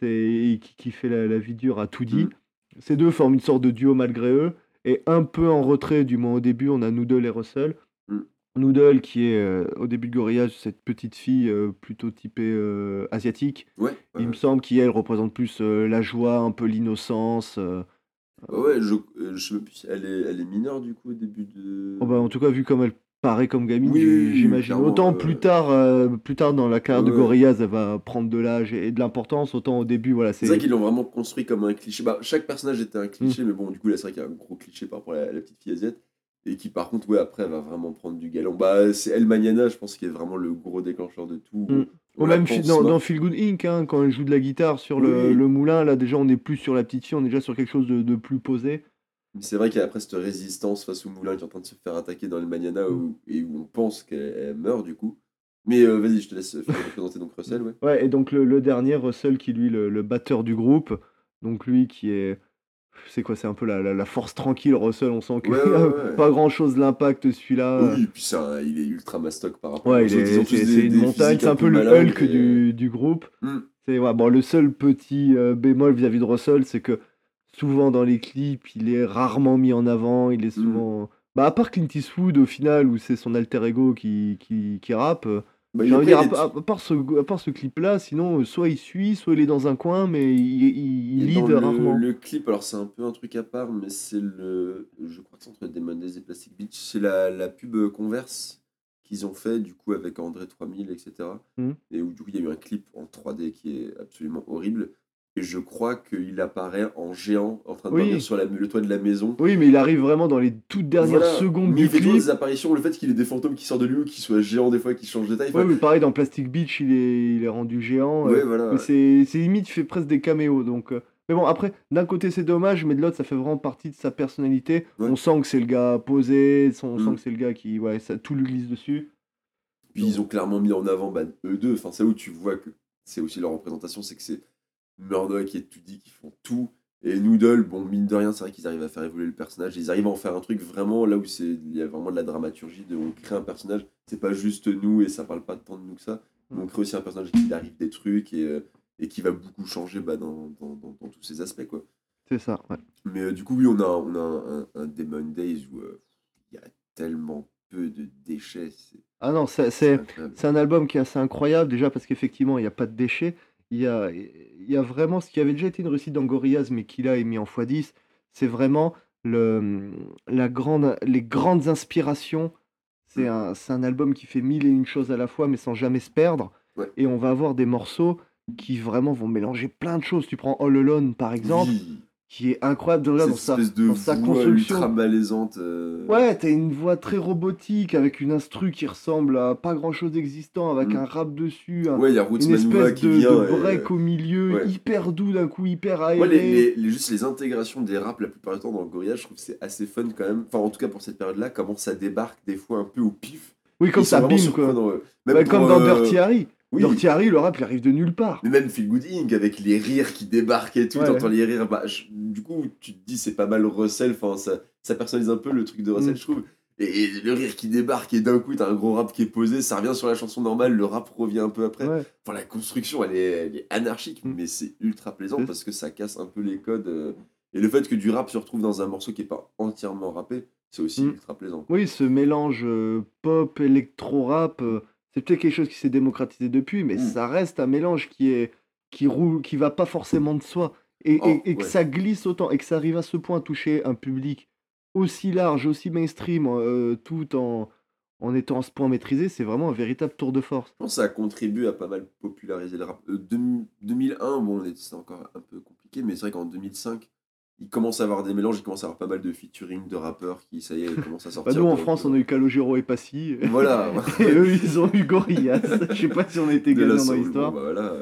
C'est et qui, qui fait la, la vie dure à tout dit. Mm. Ces deux forment une sorte de duo malgré eux. Et un peu en retrait, du moins au début, on a Noodle et Russell. Noodle, qui est euh, au début de Gorillaz, cette petite fille euh, plutôt typée euh, asiatique. Ouais, Il me semble qu'elle représente plus la joie, un peu l'innocence. Ouais, je, je elle est, elle est mineure du coup au début de. Oh, bah, en tout cas, vu comme elle paraît comme gamine, Oui, oui, oui, j'imagine. Autant plus tard, plus tard dans la carrière de. Gorillaz, elle va prendre de l'âge et, de l'importance. Autant au début, voilà, C'est c'est. vrai qu'ils l'ont vraiment construit comme un cliché. Bah, chaque personnage était un cliché, mais bon, du coup, là, c'est vrai qu'il y a un gros cliché par rapport à la, la petite fille asiatique. Et qui, par contre, ouais, après, elle va vraiment prendre du galon. Bah, c'est El Mañana, je pense, qui est vraiment le gros déclencheur de tout. Mm. On même pense dans, smart. dans Feel Good Inc., hein, quand elle joue de la guitare sur le, Oui. le moulin, là déjà on est plus sur la petite fille, on est déjà sur quelque chose de, de plus posé. Mais c'est vrai qu'il y a après cette résistance face au moulin qui est en train de se faire attaquer dans El Mañana où, et où on pense qu'elle elle meurt, du coup. Mais euh, vas-y, je te laisse faire représenter donc Russell, ouais. Ouais, et donc le, le dernier, Russell, qui lui le, le batteur du groupe, donc lui qui est. C'est quoi, c'est un peu la, la, la force tranquille, Russell, on sent que Ouais, ouais, ouais. pas grand chose l'impact celui-là. Oui, et puis c'est un- il est ultra mastoc par rapport Ouais, c'est c'est une montagne, c'est un peu le Hulk et- du, du groupe. Mm. C'est ouais, bon, le seul petit euh, bémol vis-à-vis de Russell, c'est que souvent dans les clips, il est rarement mis en avant, il est Mm. souvent... Bah, à part Clint Eastwood au final, où c'est son alter ego qui, qui, qui rappe, euh, Bah, j'ai envie de après, dire, il à, part ce, à part ce clip-là, sinon, euh, soit il suit, soit il est dans un coin, mais il, il, lead le, rarement. le clip, alors c'est un peu un truc à part, mais c'est le. Je crois que c'est entre Demon Days et Plastic Beach. C'est la, la pub Converse qu'ils ont fait, du coup, avec André 3000, etc. Mhm. Et où, du coup, il y a eu un clip en 3D qui est absolument horrible. Et je crois qu'il apparaît en géant, en train de Oui. sur la- le toit de la maison. Oui, mais il arrive vraiment dans les toutes dernières Voilà. secondes Mais du il fait clip. des apparitions, le fait qu'il ait des fantômes qui sortent de lui ou qu'il soit géant des fois, qui change de taille. Ouais, mais pareil, dans Plastic Beach, il est, il est rendu géant. ouais, euh, voilà. Mais c'est c'est limite, il fait presque des caméos. Donc, euh, Mais bon, après, d'un côté, c'est dommage, mais de l'autre, ça fait vraiment partie de sa personnalité. Ouais. On sent que c'est le gars posé, on Mm. sent que c'est le gars qui. Ouais, ça, tout lui glisse dessus. Puis ils ont clairement mis en avant bah, eux deux. Enfin, c'est où tu vois que c'est aussi leur représentation, c'est que c'est Murdoch et Tudy qui font tout. Et Noodle, bon, mine de rien, c'est vrai qu'ils arrivent à faire évoluer le personnage. Ils arrivent à en faire un truc vraiment là où c'est il y a vraiment de la dramaturgie. De, on crée un personnage, c'est pas juste nous et ça parle pas tant de nous que ça. Mais on crée aussi un personnage qui arrive des trucs et, euh, et qui va beaucoup changer bah, dans, dans, dans- dans tous ces aspects. quoi. C'est ça, ouais. Mais euh, du coup, oui, on a, on a un, un, un Demon Days où euh, il y a tellement peu de déchets. Ah non, c'est- c'est. incroyable. C'est un album qui est assez incroyable, déjà parce qu'effectivement, il n'y a pas de déchets. Il y a, il y a vraiment ce qui avait déjà été une réussite dans Gorillaz, mais qui là est mis en x10. C'est vraiment le, la grande, les grandes inspirations. C'est un, c'est un album qui fait mille et une choses à la fois, mais sans jamais se perdre. Ouais. Et on va avoir des morceaux qui vraiment vont mélanger plein de choses. Tu prends All Alone, par exemple, Oui. Qui est incroyable déjà dans sa, de dans sa construction. ultra malaisante. euh, Ouais, t'as une voix très robotique avec une instru qui ressemble à pas grand chose d'existant, avec Mm. un rap dessus, un- Ouais, il y a Roots une Manuva espèce qui de, vient. de break au milieu, ouais. hyper doux d'un coup, hyper aéré. Moi, les, les- les- juste les intégrations des raps la plupart du temps dans le Gorillaz, je trouve que c'est assez fun quand même. Enfin, en tout cas pour cette période-là, comment ça débarque des fois un peu au pif. Oui, comme ça bim quoi. ouais. Même Ouais, pour, comme dans euh, Dirty Harry. Oui. Dirty Harry, le rap il arrive de nulle part. Mais même Feel Good Inc. avec les rires qui débarquent et tout, Ouais. t'entends les rires. Bah, je- du coup, tu te dis c'est pas mal Russell, enfin, ça, ça personnalise un peu le truc de Russell, Mm. je trouve. Et, et le rire qui débarque et d'un coup t'as un gros rap qui est posé, ça revient sur la chanson normale, le rap revient un peu après. Ouais. Enfin, la construction, elle est, elle est anarchique, Mm. mais c'est ultra plaisant C'est- parce que ça casse un peu les codes. euh, et le fait que du rap se retrouve dans un morceau qui est pas entièrement rappé, c'est aussi Mm. ultra plaisant. Oui, ce mélange euh, pop, électro-rap, euh, c'est peut-être quelque chose qui s'est démocratisé depuis, mais Mm. ça reste un mélange qui est qui roule, qui va pas forcément de soi. Et, Oh, et- et que ça glisse autant, et que ça arrive à ce point à toucher un public aussi large, aussi mainstream, euh, tout en, en étant à ce point maîtrisé, c'est vraiment un véritable tour de force. Je pense que ça a contribué à pas mal populariser le rap. Euh, deux- 2001, bon, on est- c'était encore un peu compliqué, mais c'est vrai qu'en 2005, il commence à avoir des mélanges, il commence à avoir pas mal de featuring de rappeurs qui, ça y est, commencent à Bah, sortir. nous, en France, euh, on a eu Calogero et Passy. Voilà. Et eux, ils ont eu Gorillaz. Je sais pas si on la gagnants dans l'histoire. bon, bah, voilà.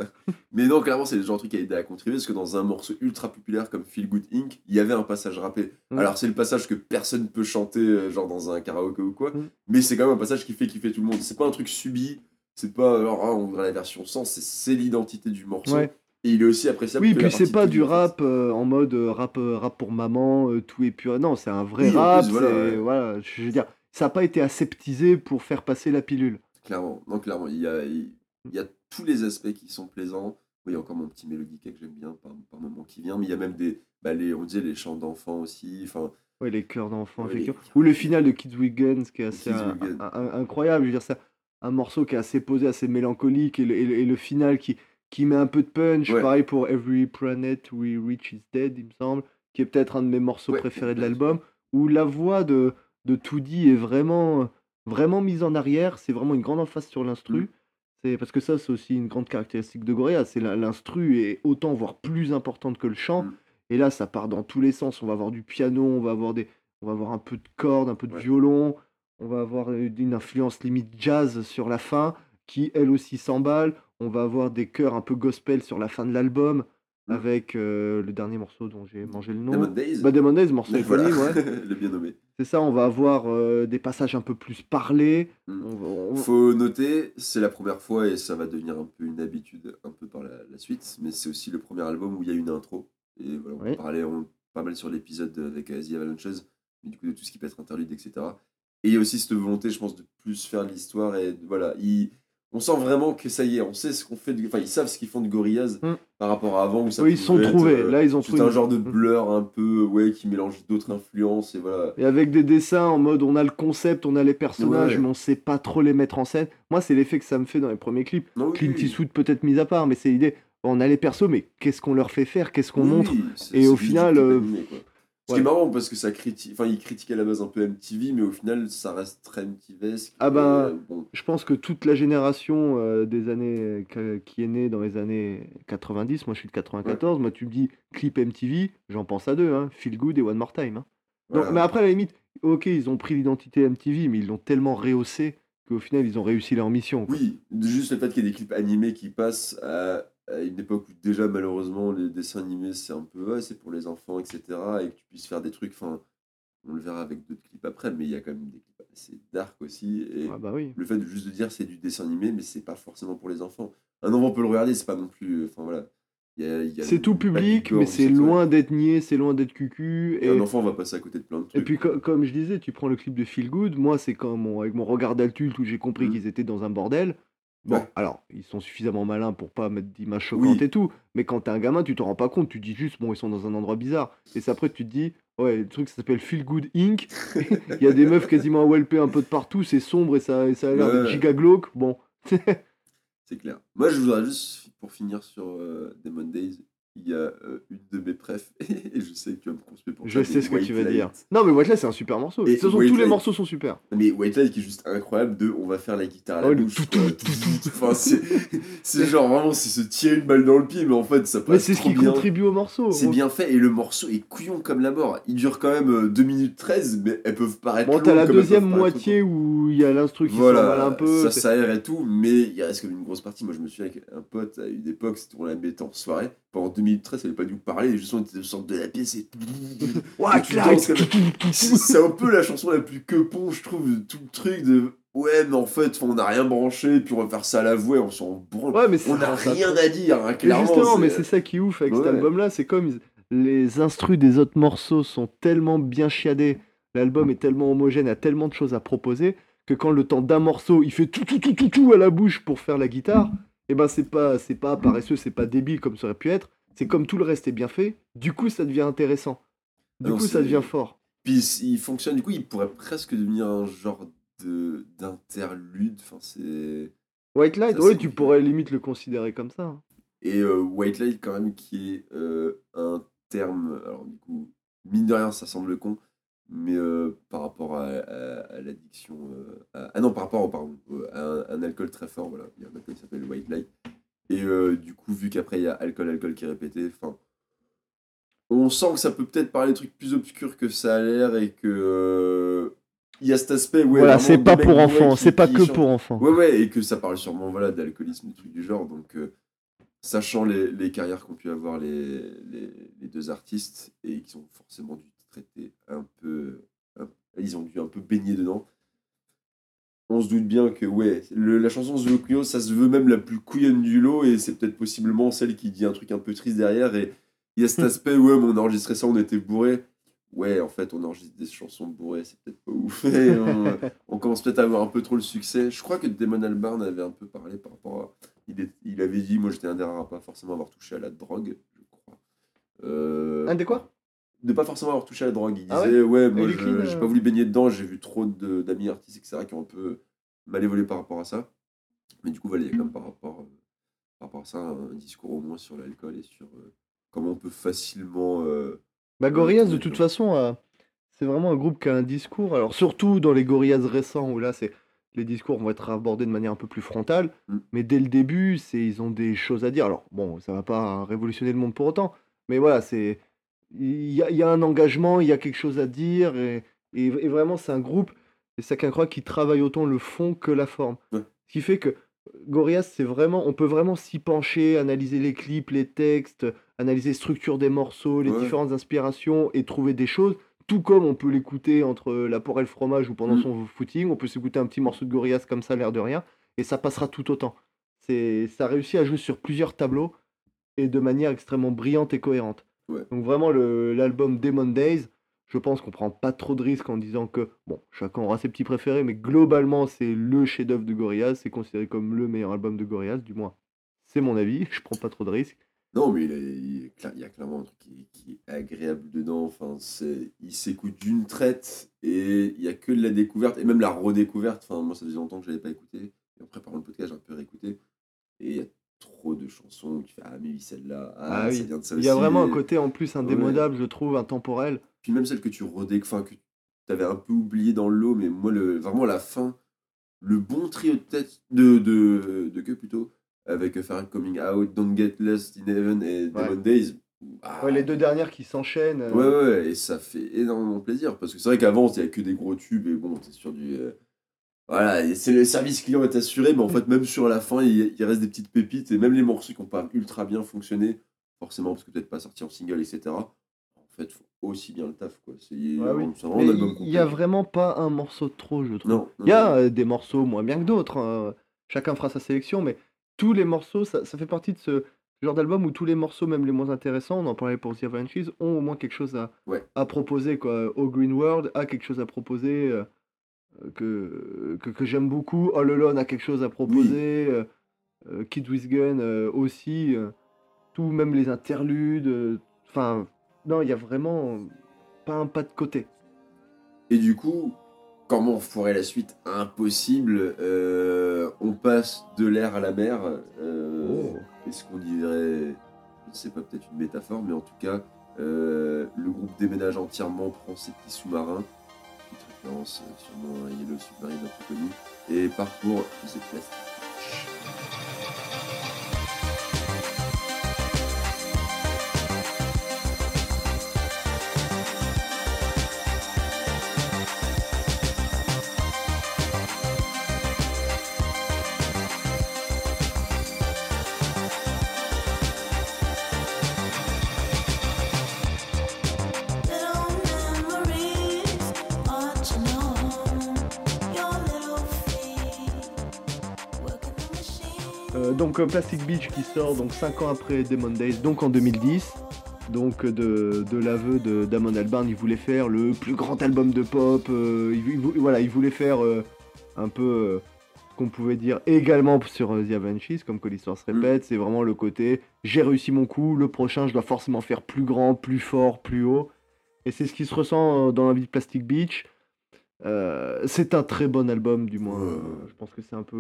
Mais non, clairement, c'est le genre de truc qui a aidé à contribuer parce que dans un morceau ultra populaire comme Feel Good Inc., il y avait un passage rappé. Mm. Alors, c'est le passage que personne peut chanter, euh, genre dans un karaoké ou quoi, Mm. mais c'est quand même un passage qui fait kiffer tout le monde. C'est pas un truc subi, c'est pas alors, ah, on voudrait la version sans, c'est- c'est l'identité du morceau. Ouais. Et il est aussi appréciable. Oui, que puis c'est pas du rap euh, en mode euh, rap, euh, rap pour maman, euh, tout est pur. Non, c'est un vrai Oui, rap. plus, voilà, c'est- ouais. voilà, je veux dire, ça n'a pas été aseptisé pour faire passer la pilule. Clairement, non, clairement, il y a, il il y a tous les aspects qui sont plaisants. Oui, il y a encore mon petit mélodique que j'aime bien par, par moment qui vient, mais il y a même des, bah, les, on disait les chants d'enfants aussi. Enfin, Ouais, les chœurs d'enfants, Ouais, effectivement. les- Ou le final de Kids with Guns, qui est assez un- un- un- incroyable. Je veux dire, c'est un morceau qui est assez posé, assez mélancolique, et le, et le- et le final qui, qui met un peu de punch. Ouais. Pareil pour Every Planet We Reach Is Dead, il me semble, qui est peut-être un de mes morceaux Ouais, préférés de l'album, où la voix de, de Toody est vraiment, vraiment mise en arrière. C'est vraiment une grande emphase sur l'instru. Mm. C'est parce que ça, c'est aussi une grande caractéristique de Gorillaz. C'est l'instru est autant, voire plus importante que le chant. Mm. Et là, ça part dans tous les sens. On va avoir du piano, on va avoir des, on va avoir un peu de cordes, un peu de Ouais. violon. On va avoir euh, une influence limite jazz sur la fin, qui elle aussi s'emballe. On va avoir des chœurs un peu gospel sur la fin de l'album, Mm. avec euh, le dernier morceau dont j'ai mangé le nom. Demon Days. Bah, Demon Days, morceau Mais voilà, ouais. le bien nommé. C'est ça, on va avoir euh, des passages un peu plus parlés. Mm. On va- on- Faut noter, c'est la première fois et ça va devenir un peu une habitude un peu par la, la suite, mais c'est aussi le premier album où il y a une intro. Et voilà, on Oui. parlait on- pas mal sur l'épisode avec The Avalanches, mais du coup de tout ce qui peut être interlude, etc. Et il y a aussi cette volonté, je pense, de plus faire l'histoire et de- voilà, il- on sent vraiment que ça y est, on sait ce qu'on fait, de- enfin ils savent ce qu'ils font de Gorillaz Mm. par rapport à avant où ça Oui, ils se sont être, trouvés. euh, Là, ils ont trouvé. un genre de Mm. blur un peu, ouais, qui mélange d'autres influences et voilà. Et avec des dessins en mode on a le concept, on a les personnages, Ouais. mais on sait pas trop les mettre en scène. Moi, c'est l'effet que ça me fait dans les premiers clips. Non, oui, Clint. Eastwood peut-être mis à part, mais c'est l'idée. On a les persos, mais qu'est-ce qu'on leur fait faire? Qu'est-ce qu'on Oui, montre? Et au final, euh. Ce ouais. qui est marrant parce que ça critique, enfin il critique à la base un peu MTV, mais au final ça reste très MTVesque. Ah ben, euh, bon, Je pense que toute la génération euh, des années que- qui est née dans les années 90, moi je suis de 94, moi tu me dis clip MTV, j'en pense à deux, hein, Feel Good et One More Time. hein. Donc, voilà. mais après, à la limite, ok, ils ont pris l'identité MTV, mais ils l'ont tellement rehaussé qu'au final, ils ont réussi leur mission. quoi. Oui, juste le fait qu'il y ait des clips animés qui passent à, à une époque où déjà malheureusement les dessins animés c'est un peu c'est pour les enfants etc et que tu puisses faire des trucs, enfin on le verra avec d'autres clips après, mais il y a quand même des clips assez dark aussi et Ah bah oui. le fait de juste de dire c'est du dessin animé mais c'est pas forcément pour les enfants. Un enfant peut le regarder, c'est pas non plus, enfin voilà. C'est tout public, mais c'est loin d'être niais, c'est loin d'être cucu. Et Et, un enfant va passer à côté de plein de trucs. et puis, co- comme je disais, tu prends le clip de Feel Good, moi, c'est comme avec mon regard d'adulte où j'ai compris Mhm. qu'ils étaient dans un bordel. Bon, Ouais. alors, ils sont suffisamment malins pour pas mettre d'images choquantes Oui. et tout, mais quand t'es un gamin, tu t'en rends pas compte, tu dis juste, bon, ils sont dans un endroit bizarre. Et c'est après, tu te dis, ouais, le truc, ça s'appelle Feel Good Inc. Il y a des meufs quasiment WLP un peu de partout, c'est sombre et ça, et ça a l'air Ouais. giga glauque. Bon, C'est clair. Moi, je voudrais juste, pour finir sur euh, Demon Days, il y a euh, une de mes prefs, et je sais que tu vas me construire pour je sais ce que tu vas dire. Non, mais White Light, c'est un super morceau. Et De toute façon, White tous les morceaux sont super. Mais White Light qui est juste incroyable de on va faire la guitare à la Oh, bouche. Enfin, c'est genre vraiment, c'est se tirer une balle dans le pied, mais en fait, ça passe Mais c'est ce qui bien. contribue au morceau. C'est bien fait et le morceau est couillon comme la mort. Il dure quand même euh, 2 minutes 13, mais elles peuvent paraître Bon, t'as la deuxième moitié où il y a l'instru qui voilà, un peu. ça s'aère et tout, mais il reste comme une grosse partie. Moi, je me souviens avec un pote à une époque, c'était on la mettait en soirée. Pendant 2 minutes 13, elle n'avait pas dû parler, juste on était sorte de la pièce et. Ouah. C'est un peu la chanson la plus que pont, je trouve, de tout le truc de. Ouais, mais en fait, on n'a rien branché, puis on va faire ça à la voix, on s'en branle. Ouais, mais c'est on n'a ça rien à dire, hein, Mais clairement. justement, mais c'est- ça qui est ouf avec cet album-là, c'est comme ils- les instrus des autres morceaux sont tellement bien chiadés, l'album est tellement homogène, a tellement de choses à proposer, que quand le temps d'un morceau, il fait tout, tout, tout, tout, tout à la bouche pour faire la guitare, et ben c'est pas, c'est pas paresseux, c'est pas débile comme ça aurait pu être, c'est comme tout le reste est bien fait, du coup ça devient intéressant. Du coup ça devient fort. Puis il fonctionne, du coup, il pourrait presque devenir un genre de d'interlude. Enfin, c'est. White Light, ouais, tu pourrais limite le considérer comme ça. hein. Et euh, White Light, quand même, qui est euh, un terme. Alors, du coup, mine de rien, ça semble con, mais euh, par rapport à, à- à l'addiction. à- ah non, par rapport, pardon, à un, un alcool très fort, voilà. Il y a un alcool qui s'appelle White Light. Et euh, du coup, vu qu'après, il y a alcool, alcool qui est répété, enfin. on sent que ça peut peut-être parler de trucs plus obscurs que ça a l'air et que. euh, Il y a cet aspect, ouais. voilà, c'est pas pour enfants, c'est pas que pour enfants. Ouais, ouais, et que ça parle sûrement voilà, d'alcoolisme, des trucs du genre. Donc, euh, sachant les, les carrières qu'ont pu avoir les, les, les deux artistes et qui ont forcément dû traiter un peu. ils ont dû un peu baigner dedans. On se doute bien que, ouais, le- la chanson The ça se veut même la plus couillonne du lot et c'est peut-être possiblement celle qui dit un truc un peu triste derrière. Et il y a cet aspect, ouais, mais on a enregistré ça, on était bourré. Ouais, en fait, on enregistre des chansons bourrées, c'est peut-être pas ouf. Et on, on commence peut-être à avoir un peu trop le succès. Je crois que Damon Albarn avait un peu parlé par rapport à. Il, est- il avait dit, moi j'étais un des rares à pas forcément avoir touché à la drogue, je crois. Euh, Un des quoi? De pas forcément avoir touché à la drogue. Il Ah disait, ouais, moi il est je- j'ai euh. pas voulu baigner dedans, j'ai vu trop de- d'amis artistes, etc., qui ont un peu mal évolué par rapport à ça. Mais du coup, voilà, il y a quand même par rapport, euh, par rapport à ça un discours au moins sur l'alcool et sur euh, comment on peut facilement. euh, Bah, Gorillaz, de Ouais, toute ouais. façon, euh, c'est vraiment un groupe qui a un discours. Alors, surtout dans les Gorillaz récents, où là, c'est les discours vont être abordés de manière un peu plus frontale. Mm. Mais dès le début, c'est ils ont des choses à dire. Alors, bon, ça va pas révolutionner le monde pour autant. Mais voilà, c'est il y a, il y a un engagement, il y a quelque chose à dire. Et, et- et vraiment, c'est un groupe, et ça qu'un croit, qui travaille autant le fond que la forme. Ouais. Ce qui fait que Gorillaz, c'est vraiment, on peut vraiment s'y pencher, analyser les clips, les textes, analyser la structure des morceaux, les Ouais. différentes inspirations et trouver des choses. Tout comme on peut l'écouter entre la porc et le fromage ou pendant Mm. son footing, on peut s'écouter un petit morceau de Gorillaz comme ça, l'air de rien, et ça passera tout autant. C'est, ça réussit à jouer sur plusieurs tableaux et de manière extrêmement brillante et cohérente. Ouais. Donc vraiment l'album Demon Days, je pense qu'on prend pas trop de risques en disant que bon, chacun aura ses petits préférés, mais globalement c'est le chef-d'œuvre de Gorillaz, c'est considéré comme le meilleur album de Gorillaz, du moins c'est mon avis. Je prends pas trop de risques. Non, mais il, est- y a clairement un truc qui, qui est agréable dedans. Enfin, il s'écoute d'une traite et il y a que de la découverte et même la redécouverte. Enfin, moi, ça faisait longtemps que je l'avais pas écouté. Et en préparant le podcast, j'ai un peu réécouté. Et il y a trop de chansons où tu fais Ah, mais oui, celle-là. Ah, Ah oui. ça vient de ça Il y a aussi. vraiment un côté en plus indémodable, je trouve, intemporel. Puis même celle que tu enfin, que tu avais un peu oublié dans le lot, mais moi, le, vraiment, la fin, le bon trio de tête, de, de, de queue plutôt, avec Farrell Coming Out, Don't Get Lost in Heaven et Demon Days. ah, Ouais, les deux dernières qui s'enchaînent. euh, Ouais, ouais, ouais, et ça fait énormément plaisir. Parce que c'est vrai qu'avant, il n'y avait que des gros tubes, et bon, t'es sur du. euh, Voilà, c'est le service client est assuré, mais en fait, même sur la fin, il, il reste des petites pépites, et même les morceaux qui n'ont pas ultra bien fonctionné, forcément, parce que peut-être pas sorti en single, etc. En fait, faut aussi bien le taf, quoi. C'est Ouais, oui. c'est vraiment Mais un album il y a vraiment pas un morceau de trop, je trouve. Il y a euh, des morceaux moins bien que d'autres. hein. Chacun fera sa sélection, mais tous les morceaux, ça, ça fait partie de ce genre d'album où tous les morceaux, même les moins intéressants, on en parlait pour The Avalanches, ont au moins quelque chose à, Ouais. à proposer. Quoi. Au Green World a quelque chose à proposer euh, que, que, que j'aime beaucoup. All Alone a quelque chose à proposer. euh, euh, Kid With Gun euh, aussi. euh, tout, même les interludes. Enfin, non, il y a vraiment pas un pas de côté. Et du coup, comment foirer la suite? Impossible. On passe de l'air à la mer. Oh. Est-ce qu'on dirait, je ne sais pas, peut-être une métaphore, mais en tout cas, le groupe déménage entièrement, prend ses petits sous-marins, référence sûrement à Yellow Submarine un peu connu, et parcourt The Plastic. Euh, donc euh, Plastic Beach qui sort donc 5 ans après Demon Days, donc en 2010. Donc euh, de, de l'aveu de Damon Albarn, il voulait faire le plus grand album de pop. euh, il, voilà, il voulait faire euh, un peu ce qu'on pouvait dire également sur The Avalanches, comme que l'histoire se répète. C'est vraiment le côté j'ai réussi mon coup, le prochain je dois forcément faire plus grand, plus fort, plus haut. Et c'est ce qui se ressent dans la vie de Plastic Beach. Euh, c'est un très bon album, du moins. Ouais. Euh, je pense que c'est un peu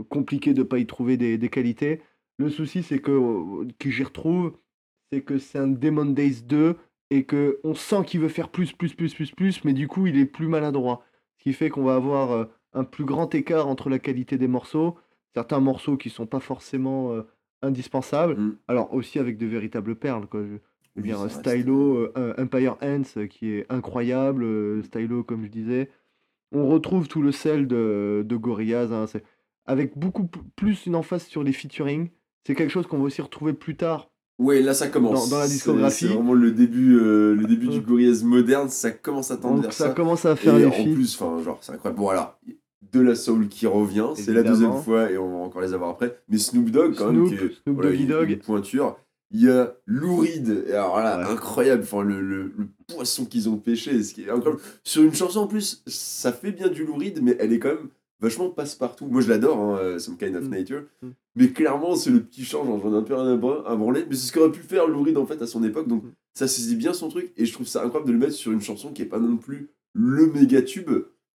euh, compliqué de pas y trouver des, des qualités. Le souci, c'est que, que j'y retrouve, c'est que c'est un Demon Days 2 et que on sent qu'il veut faire plus, plus, plus, plus, plus, mais du coup, il est plus maladroit. Ce qui fait qu'on va avoir un plus grand écart entre la qualité des morceaux, certains morceaux qui sont pas forcément euh, indispensables, Mm. alors aussi avec de véritables perles. Quoi. Je- Oui, reste, Stylo, euh, Empire euh, qui est incroyable, euh, Stylo comme je disais. On retrouve tout le sel de, de Gorillaz, hein, avec beaucoup plus une emphase sur les featuring. C'est quelque chose qu'on va aussi retrouver plus tard. Ouais, là ça commence. Dans- dans la discographie. C'est vraiment le début, euh, le début du Euh. Gorillaz moderne, ça commence à tendre vers ça ça. commence à faire et les en filles. plus, enfin, genre, c'est incroyable. Bon, alors, de la soul qui revient, c'est la deuxième fois et on va encore les avoir après. Mais Snoop Dogg, quand même, Snoop, qui est Snoop voilà, Doggy une- Dogg. une pointure. Il y a Lou Reed, et alors là, Ouais. incroyable, enfin, le, le, le poisson qu'ils ont pêché, ce qui est incroyable. Sur une chanson en plus, ça fait bien du Lou Reed, mais elle est quand même vachement passe-partout. Moi je l'adore, hein, euh, Some Kind of Mm. Nature, Mm. mais clairement c'est le petit change, j'en ai un peu rien à bran- à branler, mais c'est ce qu'aurait pu faire Lou Reed en fait à son époque, donc Mm. ça saisit bien son truc, et je trouve ça incroyable de le mettre sur une chanson qui est pas non plus le méga tube,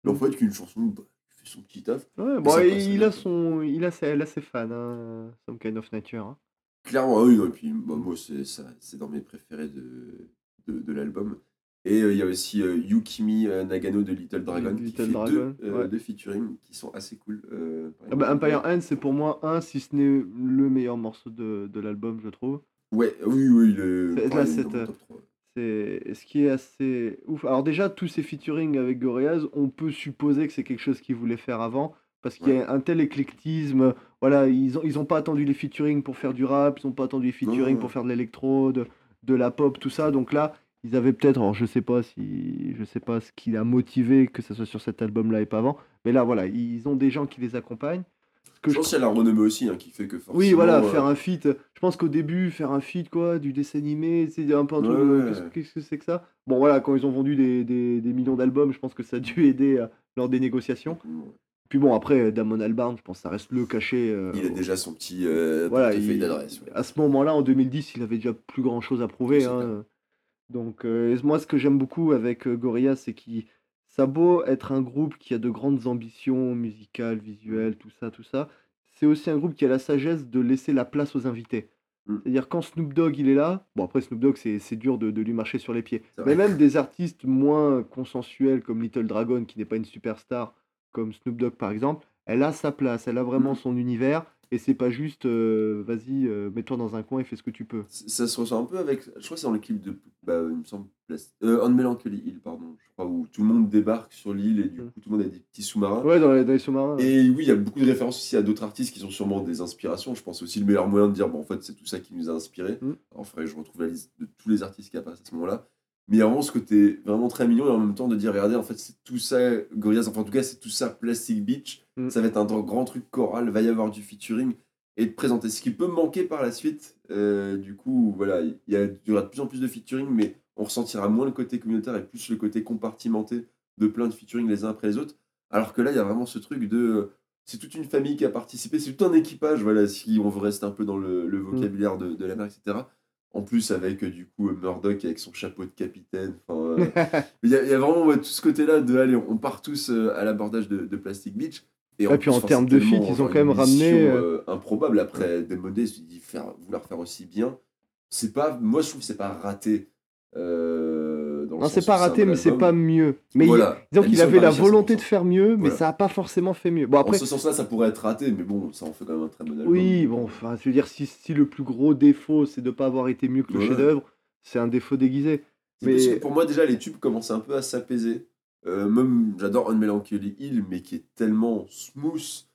mais en fait qu'une chanson bah, qui fait son petit taf. Ouais, bon, il, a son, il a ses, elle a ses fans, hein, Some Kind of Nature. hein. Clairement, ah oui, et puis bah, moi, c'est ça, c'est dans mes préférés de, de, de l'album. Et euh, il y a aussi euh, Yukimi euh, Nagano de Little Dragon qui Little fait Dragon, deux, ouais. deux featuring qui sont assez cool. Ah bah. Empire Ants, c'est pour moi un, si ce n'est le meilleur morceau de, de l'album, je trouve. Ouais, oui, oui, le. C'est- là, c'est, dans mon top 3. C'est ce qui est assez ouf. Alors déjà, tous ces featuring avec Gorillaz, on peut supposer que c'est quelque chose qu'ils voulaient faire avant, parce qu'il y a un tel éclectisme. Voilà, ils ont, ils ont pas attendu les featuring pour faire du rap, ils ont pas attendu les featuring pour faire de l'électro, de, de la pop, tout ça. Donc là, ils avaient peut-être, alors je sais pas si, je sais pas ce qui a motivé que ce soit sur cet album-là et pas avant, mais là, voilà, ils ont des gens qui les accompagnent. Que Je je pense qu'il y a la renommée aussi hein, qui fait que forcément. oui, voilà, euh, faire un feat. Je pense qu'au début, faire un feat, quoi, du dessin animé, c'est un peu un truc. Ouais, euh, ouais. qu'est-ce- Qu'est-ce que c'est que ça? Bon, voilà, quand ils ont vendu des, des- des millions d'albums, je pense que ça a dû aider euh, lors des négociations. Puis bon, après, euh, Damon Albarn, je pense que ça reste le cachet. euh, Il a déjà son petit euh, voilà, portefeuille il- d'adresse. ouais. à ce moment-là, en 2010, il avait déjà plus grand chose à prouver. Hein. clair. Donc, euh, moi, ce que j'aime beaucoup avec euh, Gorillaz, c'est qu'il ça a beau être un groupe qui a de grandes ambitions musicales, visuelles, tout ça, tout ça. C'est aussi un groupe qui a la sagesse de laisser la place aux invités. Mm. C'est-à-dire quand Snoop Dogg il est là, bon après Snoop Dogg c'est c'est dur de, de lui marcher sur les pieds. Mais même des artistes moins consensuels comme Little Dragon qui n'est pas une superstar comme Snoop Dogg par exemple, elle a sa place, elle a vraiment Mm. son univers et c'est pas juste euh, vas-y euh, mets-toi dans un coin et fais ce que tu peux. Ça se ressent un peu avec. Je crois que c'est dans le clip de. Bah, il me semble. Euh, On Melancholy Hill, pardon. Je crois où tout le monde débarque sur l'île et du Mm. coup tout le monde a des petits sous-marins. Ouais dans les, sous-marins. ouais. Et oui, il y a beaucoup de références aussi à d'autres artistes qui sont sûrement des inspirations. Je pense aussi le meilleur moyen de dire, bon, en fait, c'est tout ça qui nous a inspirés. Mm. Alors, faudrait que je retrouve la liste de tous les artistes qui apparaissent à ce moment-là. Mais il y a vraiment ce côté vraiment très mignon et en même temps de dire, regardez, en fait, c'est tout ça, Gorillaz, enfin, en tout cas, c'est tout ça, Plastic Beach. Mm. Ça va être un grand truc choral, va y avoir du featuring et de présenter ce qui peut manquer par la suite. Euh, du coup, voilà, il y, aura de plus en plus de featuring, mais on ressentira moins le côté communautaire et plus le côté compartimenté de plein de featuring les uns après les autres. Alors que là, il y a vraiment ce truc de. euh, C'est toute une famille qui a participé, c'est tout un équipage, voilà, si on veut rester un peu dans le, le vocabulaire de, de la mer, etc. En plus, avec euh, du coup euh, Murdoch avec son chapeau de capitaine. euh, Il y, a il y a vraiment ouais, tout ce côté-là de allez, on part tous à l'abordage de, de Plastic Beach. Et Ouais, puis en termes de tellement, ils ont quand même ramené, euh, improbable après Démodé, se dit faire, vouloir faire aussi bien. C'est pas, moi je trouve que c'est pas raté. euh, Non, c'est pas un raté, mais c'est pas mieux. Mais il- Voilà, disons la qu'il avait la volonté de 100%. faire mieux, mais Voilà. ça a pas forcément fait mieux. Bon En après, ce sens-là, ça pourrait être raté, mais bon, ça en fait quand même un très bon album. oui, bon, enfin, je veux dire, si, si le plus gros défaut c'est de pas avoir été mieux que le chef-d'œuvre, c'est un défaut déguisé. Mais- parce que pour moi, déjà, les tubes commencent un peu à s'apaiser. Euh, même, j'adore Unmelancholy Hill, mais qui est tellement smooth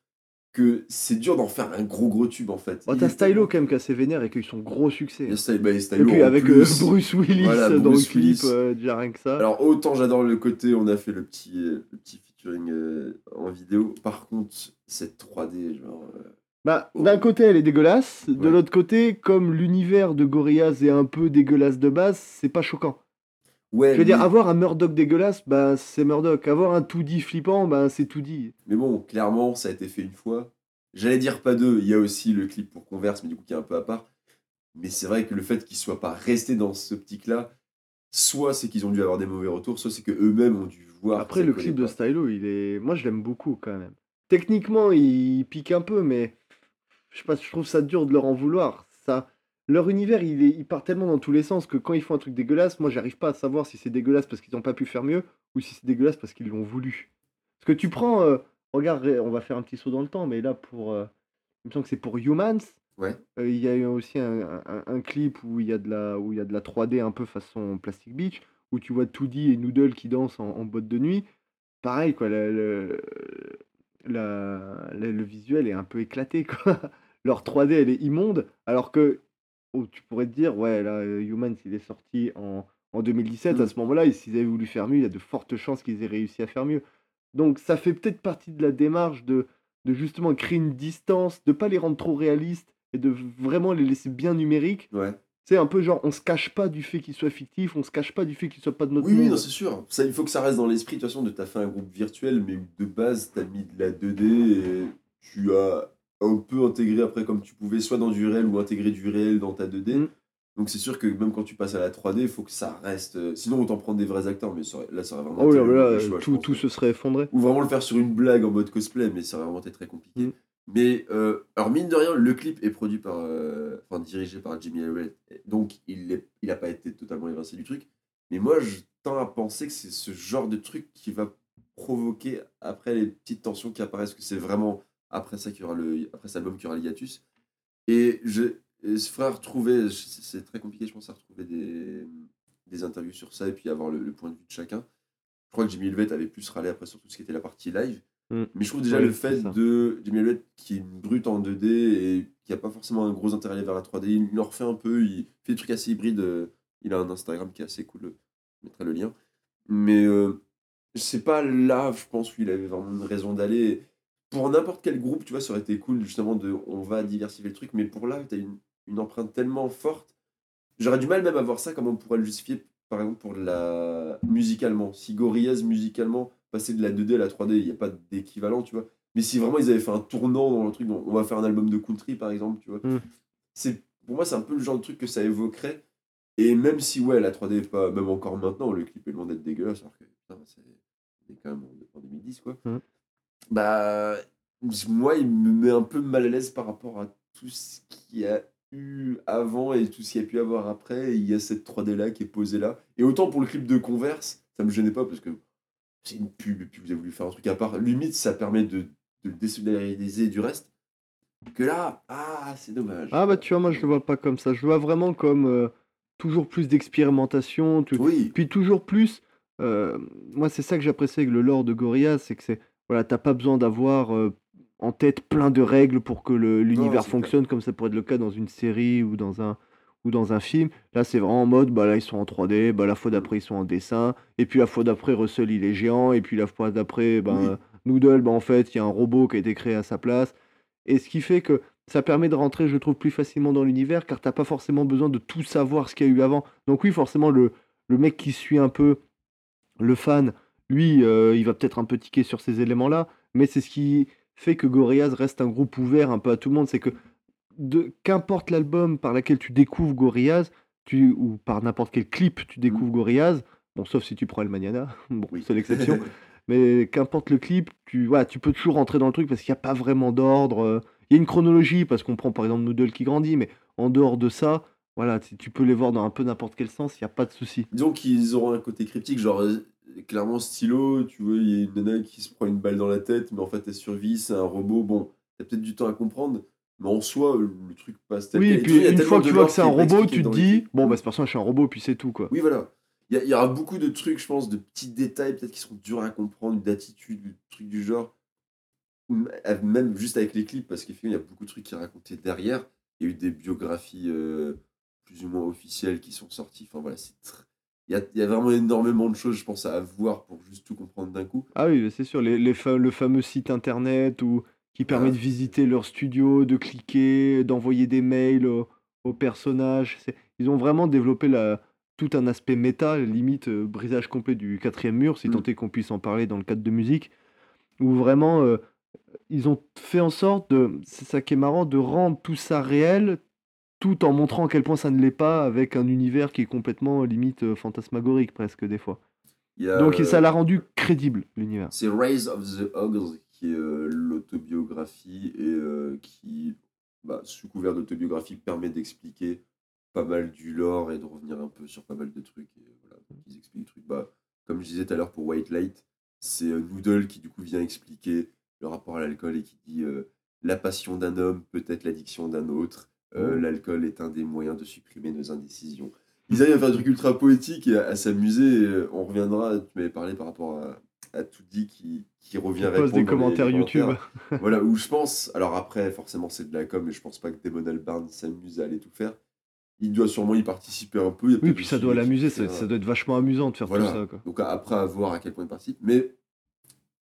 que c'est dur d'en faire un gros gros tube en fait. T'as Stylo quand même qui a ses vénères et qui a eu son gros succès. Sty- bah, Et puis avec euh, Bruce Willis Voilà, dans Bruce le clip, euh, déjà rien que ça. Alors autant j'adore le côté, on a fait le petit, euh, le petit featuring en vidéo. Par contre, cette 3D, genre. Bah, d'un côté, elle est dégueulasse. De Ouais. l'autre côté, comme l'univers de Gorillaz est un peu dégueulasse de base, c'est pas choquant. Ouais, Je veux dire, avoir un Murdoch dégueulasse, bah, c'est Murdoch. Avoir un 2D flippant, bah, c'est 2D. mais bon, clairement, ça a été fait une fois. J'allais dire pas deux, il y a aussi le clip pour Converse, mais du coup qui est un peu à part. Mais c'est vrai que le fait qu'ils soient pas restés dans cette optique-là, soit c'est qu'ils ont dû avoir des mauvais retours, soit c'est que eux-mêmes ont dû voir. Après, le clip de. Stylo, il est. Moi, je l'aime beaucoup quand même. Techniquement, il pique un peu, mais je sais pas, je trouve ça dur de leur en vouloir. Ça... Leur univers, il, est... il part tellement dans tous les sens que quand ils font un truc dégueulasse, moi, j'arrive pas à savoir si c'est dégueulasse parce qu'ils n'ont pas pu faire mieux ou si c'est dégueulasse parce qu'ils l'ont voulu. Parce que tu prends. euh, Regarde, on va faire un petit saut dans le temps, mais là, pour. euh, Il me semble que c'est pour Humans. Ouais. Euh, Il y a eu aussi un, un- un clip où il y a de la, où il y a de la 3D un peu façon Plastic Beach, où tu vois Toody et Noodle qui dansent en, en boîte de nuit. Pareil, quoi, le, le- le visuel est un peu éclaté, quoi. Leur 3D, elle est immonde, alors que oh, tu pourrais te dire, ouais, là, euh, Humans, il est sorti en, en 2017, à Mm. ce moment-là, et s'ils avaient voulu faire mieux, il y a de fortes chances qu'ils aient réussi à faire mieux. Donc ça fait peut-être partie de la démarche de, de justement créer une distance, de pas les rendre trop réalistes et de vraiment les laisser bien numériques. Ouais. C'est un peu genre, on se cache pas du fait qu'ils soient fictifs, on se cache pas du fait qu'ils soient pas de notre Oui, oui, non, c'est sûr. Ça, il faut que ça reste dans l'esprit. De toute façon, de t'as fait un groupe virtuel, mais où de base, t'as mis de la 2D et tu as un peu intégré après comme tu pouvais, soit dans du réel ou intégrer du réel dans ta 2D. Mm. Donc c'est sûr que même quand tu passes à la 3D, il faut que ça reste. euh, Sinon, autant prendre des vrais acteurs, mais ça aurait- là, ça aurait vraiment Oh là là, choix, tout, tout se serait effondré. Ou vraiment le faire sur une blague en mode cosplay, mais ça aurait vraiment été très compliqué. Mm. Mais, euh, alors mine de rien, le clip est produit par. euh, Enfin, dirigé par Jimmy Elliott. Donc, il n'a il a pas été totalement évincé du truc. Mais moi, je tends à penser que c'est ce genre de truc qui va provoquer après les petites tensions qui apparaissent, que c'est vraiment après ça qu'il y aura le, après cet album qu'il y aura le hiatus. Et je, et ce frère retrouver, c'est très compliqué, je pense, à retrouver des, des interviews sur ça et puis avoir le, le point de vue de chacun. Je crois que Jimmy Elliott avait plus râlé après sur tout ce qui était la partie live. Mm. Mais je trouve déjà le fait de Jimmy Elliott qui est une brute en 2D et qui a pas forcément un gros intérêt vers la 3D, il en refait un peu, il fait des trucs assez hybrides. euh, Il a un Instagram qui est assez cool, je mettrai le lien. Mais euh, c'est pas là, je pense, où il avait vraiment une raison d'aller. Pour n'importe quel groupe, tu vois, ça aurait été cool justement de on va diversifier le truc, mais pour là, tu as une, une empreinte tellement forte. J'aurais du mal même à voir ça, comment on pourrait le justifier, par exemple, pour la musicalement. Si Gorillaz, musicalement, passait de la 2D à la 3D, il n'y a pas d'équivalent, tu vois. Mais si vraiment ils avaient fait un tournant dans le truc, on va faire un album de country, par exemple, tu vois. Mm. C'est, pour moi, c'est un peu le genre de truc que ça évoquerait. Et même si, ouais, la 3D est pas, même encore maintenant, le clip est loin d'être dégueulasse, alors que, putain, c'est quand même en, en 2010, quoi. Mm. Bah, moi, il me met un peu mal à l'aise par rapport à tout ce qu'il y a eu avant et tout ce qu'il y a pu avoir après. Et il y a cette 3D là qui est posée là. Et autant pour le clip de Converse, ça me gênait pas parce que c'est une pub et puis vous avez voulu faire un truc à part. Limite, ça permet de, de le désolidariser du reste. Que là, ah, c'est dommage. Ah bah tu vois, moi je le vois pas comme ça. Je le vois vraiment comme euh, toujours plus d'expérimentation, tu- Oui, puis toujours plus. euh, moi c'est ça que j'apprécie avec le lore de Gorillaz, c'est que c'est voilà, t'as pas besoin d'avoir euh, en tête plein de règles pour que l'univers fonctionne comme ça pourrait être le cas dans une série ou dans un ou dans un film. Là c'est vraiment en mode bah là ils sont en 3D, bah la fois d'après ils sont en dessin, et puis la fois d'après Russell il est géant, et puis la fois d'après ben Oui. euh, Noodle bah en fait il y a un robot qui a été créé à sa place. Et ce qui fait que ça permet de rentrer, je trouve, plus facilement dans l'univers, car t'as pas forcément besoin de tout savoir ce qu'il y a eu avant. Donc oui, forcément, le, le mec qui suit un peu le fan, lui, euh, il va peut-être un peu tiquer sur ces éléments-là, mais c'est ce qui fait que Gorillaz reste un groupe ouvert un peu à tout le monde, c'est que de qu'importe l'album par lequel tu découvres Gorillaz, tu, ou par n'importe quel clip tu découvres Gorillaz, bon, sauf si tu prends El Mañana, bon, oui. c'est l'exception, mais qu'importe le clip, tu, voilà, tu peux toujours rentrer dans le truc parce qu'il n'y a pas vraiment d'ordre. euh, Il y a une chronologie parce qu'on prend par exemple Noodle qui grandit, mais en dehors de ça, voilà, tu tu peux les voir dans un peu n'importe quel sens, il n'y a pas de souci. Disons qu'ils auront un côté cryptique, genre euh, clairement stylo, tu vois, il y a une nana qui se prend une balle dans la tête, mais en fait elle survit, c'est un robot. Bon, t'as peut-être du temps à comprendre, mais en soi, le truc passe Oui, et puis une fois que tu vois que c'est un est robot, tu te les dis, bon, bah, ce personnage c'est un robot, puis c'est tout quoi. Oui, voilà. Il y, aura beaucoup de trucs, je pense, de petits détails peut-être qui seront durs à comprendre, d'attitudes, de trucs du genre. Même juste avec les clips, parce qu'effectivement, il y a beaucoup de trucs qui racontaient derrière. Il y a eu des biographies euh, plus ou moins officielles qui sont sorties. Enfin voilà, c'est tr- il y a, il y a vraiment énormément de choses, je pense, à voir pour juste tout comprendre d'un coup. Ah oui, c'est sûr, les, les fa- le fameux site internet où, qui permet Ah. de visiter leur studio, de cliquer, d'envoyer des mails aux, aux personnages. Ils ont vraiment développé la, tout un aspect méta, limite euh, brisage complet du quatrième mur, si Mm. tant est qu'on puisse en parler dans le cadre de musique, où vraiment euh, ils ont fait en sorte de, c'est ça qui est marrant, de rendre tout ça réel, tout en montrant à quel point ça ne l'est pas, avec un univers qui est complètement euh, limite euh, fantasmagorique presque des fois. A, Donc euh, ça l'a rendu crédible, l'univers. C'est Rise of the Hogs qui est euh, l'autobiographie et euh, qui, bah, sous couvert d'autobiographie, permet d'expliquer pas mal du lore et de revenir un peu sur pas mal de trucs. Et voilà, ils expliquent des trucs. Bah, comme je disais tout à l'heure pour White Light, c'est euh, Noodle qui du coup vient expliquer le rapport à l'alcool et qui dit euh, la passion d'un homme, peut-être l'addiction d'un autre. Euh. L'alcool est un des moyens de supprimer nos indécisions. Ils arrivent à faire des trucs ultra poétiques et à, à s'amuser. euh, On reviendra, tu m'avais parlé par rapport à, à Toody qui, qui revient répondre des les- commentaires les YouTube. commentaires. voilà, où je pense, alors après, forcément, c'est de la com, mais je pense pas que Damon Albarn s'amuse à aller tout faire. Il doit sûrement y participer un peu. Oui, puis ça doit l'amuser, ça, doit être vachement amusant de faire Voilà. tout ça. Quoi. Donc après, à voir à quel point il participe. Mais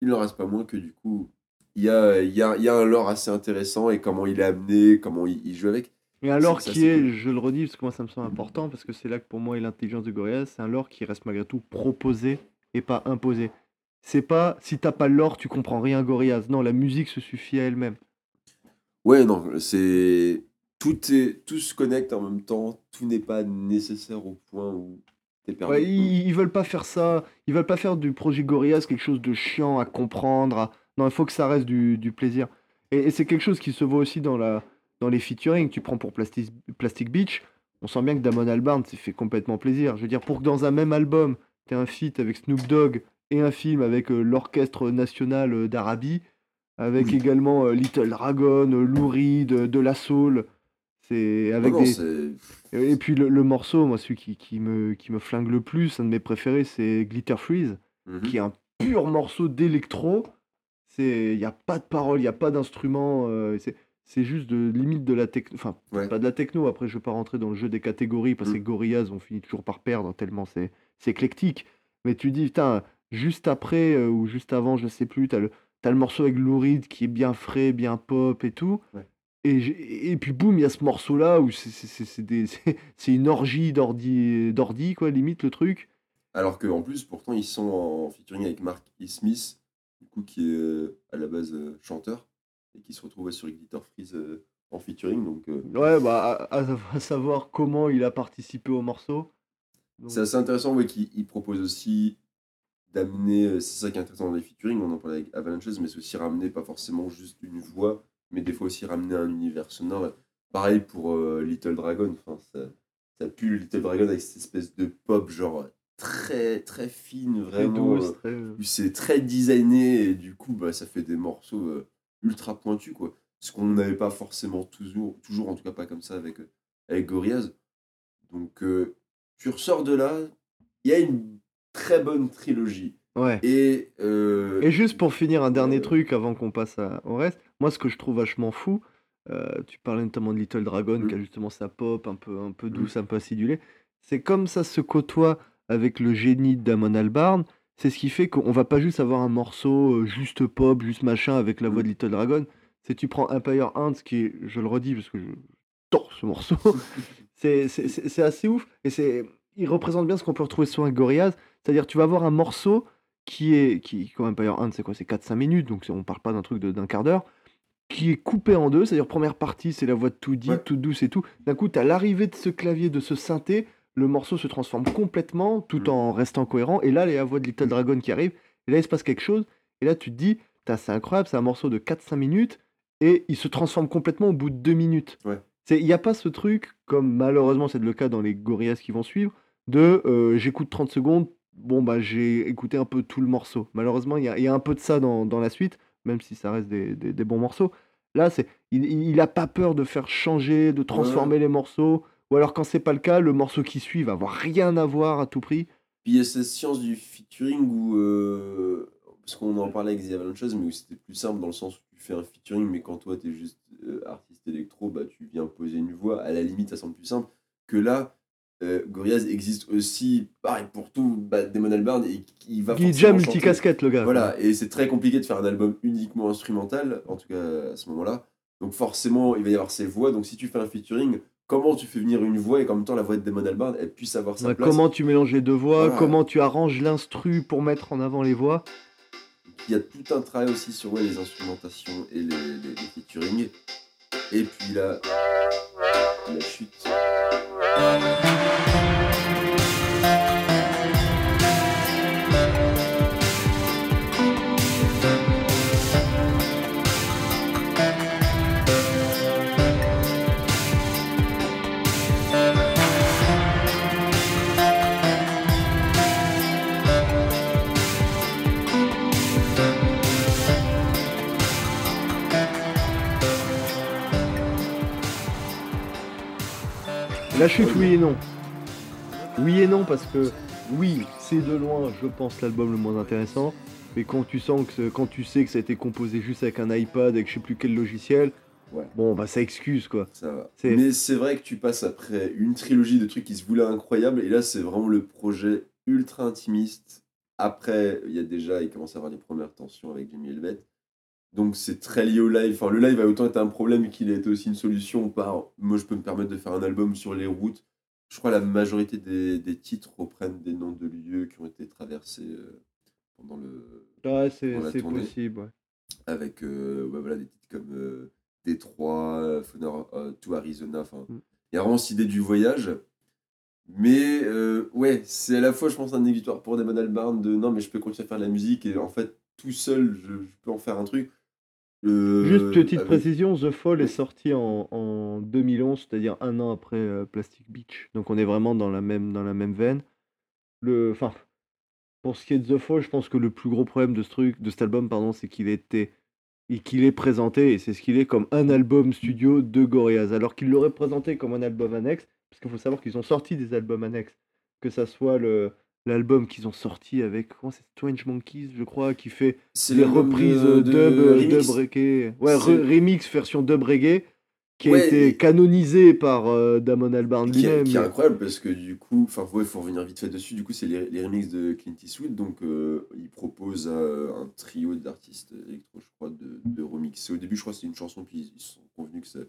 il n'en reste pas moins que du coup, il y a, y, a, y a un lore assez intéressant et comment il est amené, comment il, il joue avec. Mais un lore qui est, je le redis, parce que moi ça me semble important, parce que c'est là que pour moi est l'intelligence de Gorillaz, c'est un lore qui reste malgré tout proposé et pas imposé. C'est pas, si t'as pas le lore, tu comprends rien Gorillaz. Non, la musique se suffit à elle-même. Ouais, non, c'est. Tout, est, tout se connecte en même temps, tout n'est pas nécessaire au point où. Ouais, ils, ils veulent pas faire ça, ils veulent pas faire du projet Gorillaz quelque chose de chiant à comprendre. à- Non, il faut que ça reste du, du plaisir. Et, et c'est quelque chose qui se voit aussi dans, la, dans les featuring. Tu prends pour Plastic, Plastic Beach, on sent bien que Damon Albarn s'est fait complètement plaisir. Je veux dire, pour que dans un même album, tu un feat avec Snoop Dogg et un film avec euh, l'Orchestre National euh, d'Arabie, avec Oui. également euh, Little Dragon, Lou Reed, De La Soul. C'est Non, avec non, des, c'est- et puis le, le morceau, moi, celui qui, qui me, qui me flingue le plus, un de mes préférés, c'est Glitter Freeze, Mhm. qui est un pur morceau d'électro. Il n'y a pas de parole, il n'y a pas d'instrument. c'est- c'est juste de limite de la techno. Enfin, Ouais. pas de la techno, après, je ne vais pas rentrer dans le jeu des catégories, parce que Mm. Gorillaz, on finit toujours par perdre, tellement c'est c'est éclectique. Mais tu dis, putain, juste après euh, ou juste avant, je sais plus, tu as le, t'as le morceau avec Lou Reed qui est bien frais, bien pop et tout. Ouais. Et, et puis boum, il y a ce morceau-là où c'est- c'est- c'est c'est des- c'est- c'est une orgie d'ordi, d'ordi, quoi, limite le truc. Alors qu'en plus, pourtant, ils sont en featuring avec Mark E. Smith, du coup, qui est euh, à la base euh, chanteur, et qui se retrouve sur Glitter Freeze euh, en featuring. Donc, euh, Ouais, bah, à, savoir comment il a participé au morceau. Donc, c'est assez intéressant ouais, qu'il il propose aussi d'amener, euh, c'est ça qui est intéressant dans les featuring, on en parlait avec Avalanches, mais c'est aussi ramener pas forcément juste une voix, mais des fois aussi ramener un univers sonore. Pareil pour euh, Little Dragon, enfin, ça, ça pue le Little Dragon avec cette espèce de pop, genre très très fine, vraiment. très- c'est très designé et du coup bah, ça fait des morceaux euh, ultra pointus quoi ce qu'on n'avait pas forcément toujours toujours en tout cas pas comme ça avec avec Gorillaz donc euh, tu ressors de là il y a une très bonne trilogie Ouais. et euh, Et juste pour finir, un dernier euh, truc avant qu'on passe à- au reste, moi ce que je trouve vachement fou, tu parlais notamment de Little Dragon Mm. qui a justement sa pop un peu, un peu Mm. douce, un peu acidulée, c'est comme ça se côtoie avec le génie Damon Albarn, c'est ce qui fait qu'on va pas juste avoir un morceau euh, juste pop, juste machin avec la voix Mm. de Little Dragon, c'est tu prends Empire Ants qui est, je le redis parce que je tords ce morceau, c'est c'est- c'est- c'est assez ouf et c'est il représente bien ce qu'on peut retrouver sur un Gorillaz, c'est-à-dire tu vas avoir un morceau qui est qui comme Empire Ant c'est quoi? C'est 4 5 minutes donc on parle pas d'un truc de- d'un quart d'heure qui est coupé en deux. C'est-à-dire première partie c'est la voix de tout dit Ouais. toute douce et tout. D'un coup tu as l'arrivée de ce clavier de ce synthé le morceau se transforme complètement tout Mm. en restant cohérent et là il y a la voix de Little Dragon qui arrive et là il se passe quelque chose et là tu te dis c'est incroyable c'est un morceau de 4 5 minutes et il se transforme complètement au bout de 2 minutes Ouais. il n'y a pas ce truc comme malheureusement c'est le cas dans les Gorillaz qui vont suivre de euh, j'écoute 30 secondes bon bah j'ai écouté un peu tout le morceau. Malheureusement, il y a, il y a un peu de ça dans, dans la suite, même si ça reste des, des- des bons morceaux. Là, c'est il, il a pas peur de faire changer, de transformer les morceaux. Ou alors quand c'est pas le cas, le morceau qui suit va avoir rien à voir à tout prix. puis il y a cette science du featuring où euh, parce qu'on en parlait avec The Avalanches mais où c'était plus simple dans le sens où tu fais un featuring mais quand toi tu es juste euh, artiste électro bah tu viens poser une voix à la limite ça semble plus simple que là euh, Gorillaz existe aussi pareil pour tout bah, Damon Albarn et qui va Il déjà multicasquette le gars. Voilà, et c'est très compliqué de faire un album uniquement instrumental, en tout cas à ce moment-là. Donc forcément, il va y avoir ces voix. Donc si tu fais un featuring, comment tu fais venir une voix et qu'en même temps la voix de Damon Albarn, elle puisse avoir sa Ouais, place comment tu mélanges les deux voix, Voilà. comment tu arranges l'instru pour mettre en avant les voix. Il y a tout un travail aussi sur ouais, les instrumentations et les, les, les featuring. Et puis là, la chute. La chute, oui et non. Oui et non, parce que oui, c'est de loin, je pense, l'album le moins intéressant. Mais quand tu sens que quand tu sais que ça a été composé juste avec un iPad, avec je sais plus quel logiciel, Ouais. bon bah ça excuse quoi. Ça va. Mais c'est vrai que tu passes après une trilogie de trucs qui se voulaient incroyables, et là c'est vraiment le projet ultra intimiste. Après, il y a déjà, il commence à avoir les premières tensions avec Jimmy Helvet. Donc c'est très lié au live. Enfin, le live a autant été un problème qu'il a été aussi une solution par moi je peux me permettre de faire un album sur les routes. Je crois que la majorité des, des titres reprennent des noms de lieux qui ont été traversés euh, pendant le, Ouais, c'est possible. ouais. avec euh, voilà, des titres comme euh, Détroit, euh, Phoner- euh, to Arizona. Enfin, il Mm. y a vraiment cette idée du voyage. Mais ouais, c'est à la fois, je pense, un victoire pour Damon Albarn de non, mais je peux continuer à faire de la musique et en fait, tout seul, je, je peux en faire un truc. Juste petite avec- précision, The Fall est sorti en, en 2011, c'est-à-dire un an après euh, Plastic Beach. Donc on est vraiment dans la même, dans la même veine. Le, enfin, pour ce qui est de The Fall, je pense que le plus gros problème de ce truc, de cet album, pardon, c'est qu'il était et qu'il est présenté, et c'est ce qu'il est, comme un album studio de Gorillaz, alors qu'il l'aurait présenté comme un album annexe, parce qu'il faut savoir qu'ils ont sorti des albums annexes, que ça soit le l'album qu'ils ont sorti avec comment c'est Strange Monkeys, je crois, qui fait l'album reprises de- dub, de euh, remix. dub reggae. Ouais, re- remix version dub reggae qui a été canonisé par euh, Damon Albarn lui-même. qui est incroyable parce que du coup, enfin, il faut revenir vite fait dessus. Du coup, c'est les, les remixes de Clint Eastwood. Donc, euh, il propose un trio d'artistes électro, je crois, de, de remixer. Au début, je crois que c'était une chanson, puis ils se sont convenus que ça-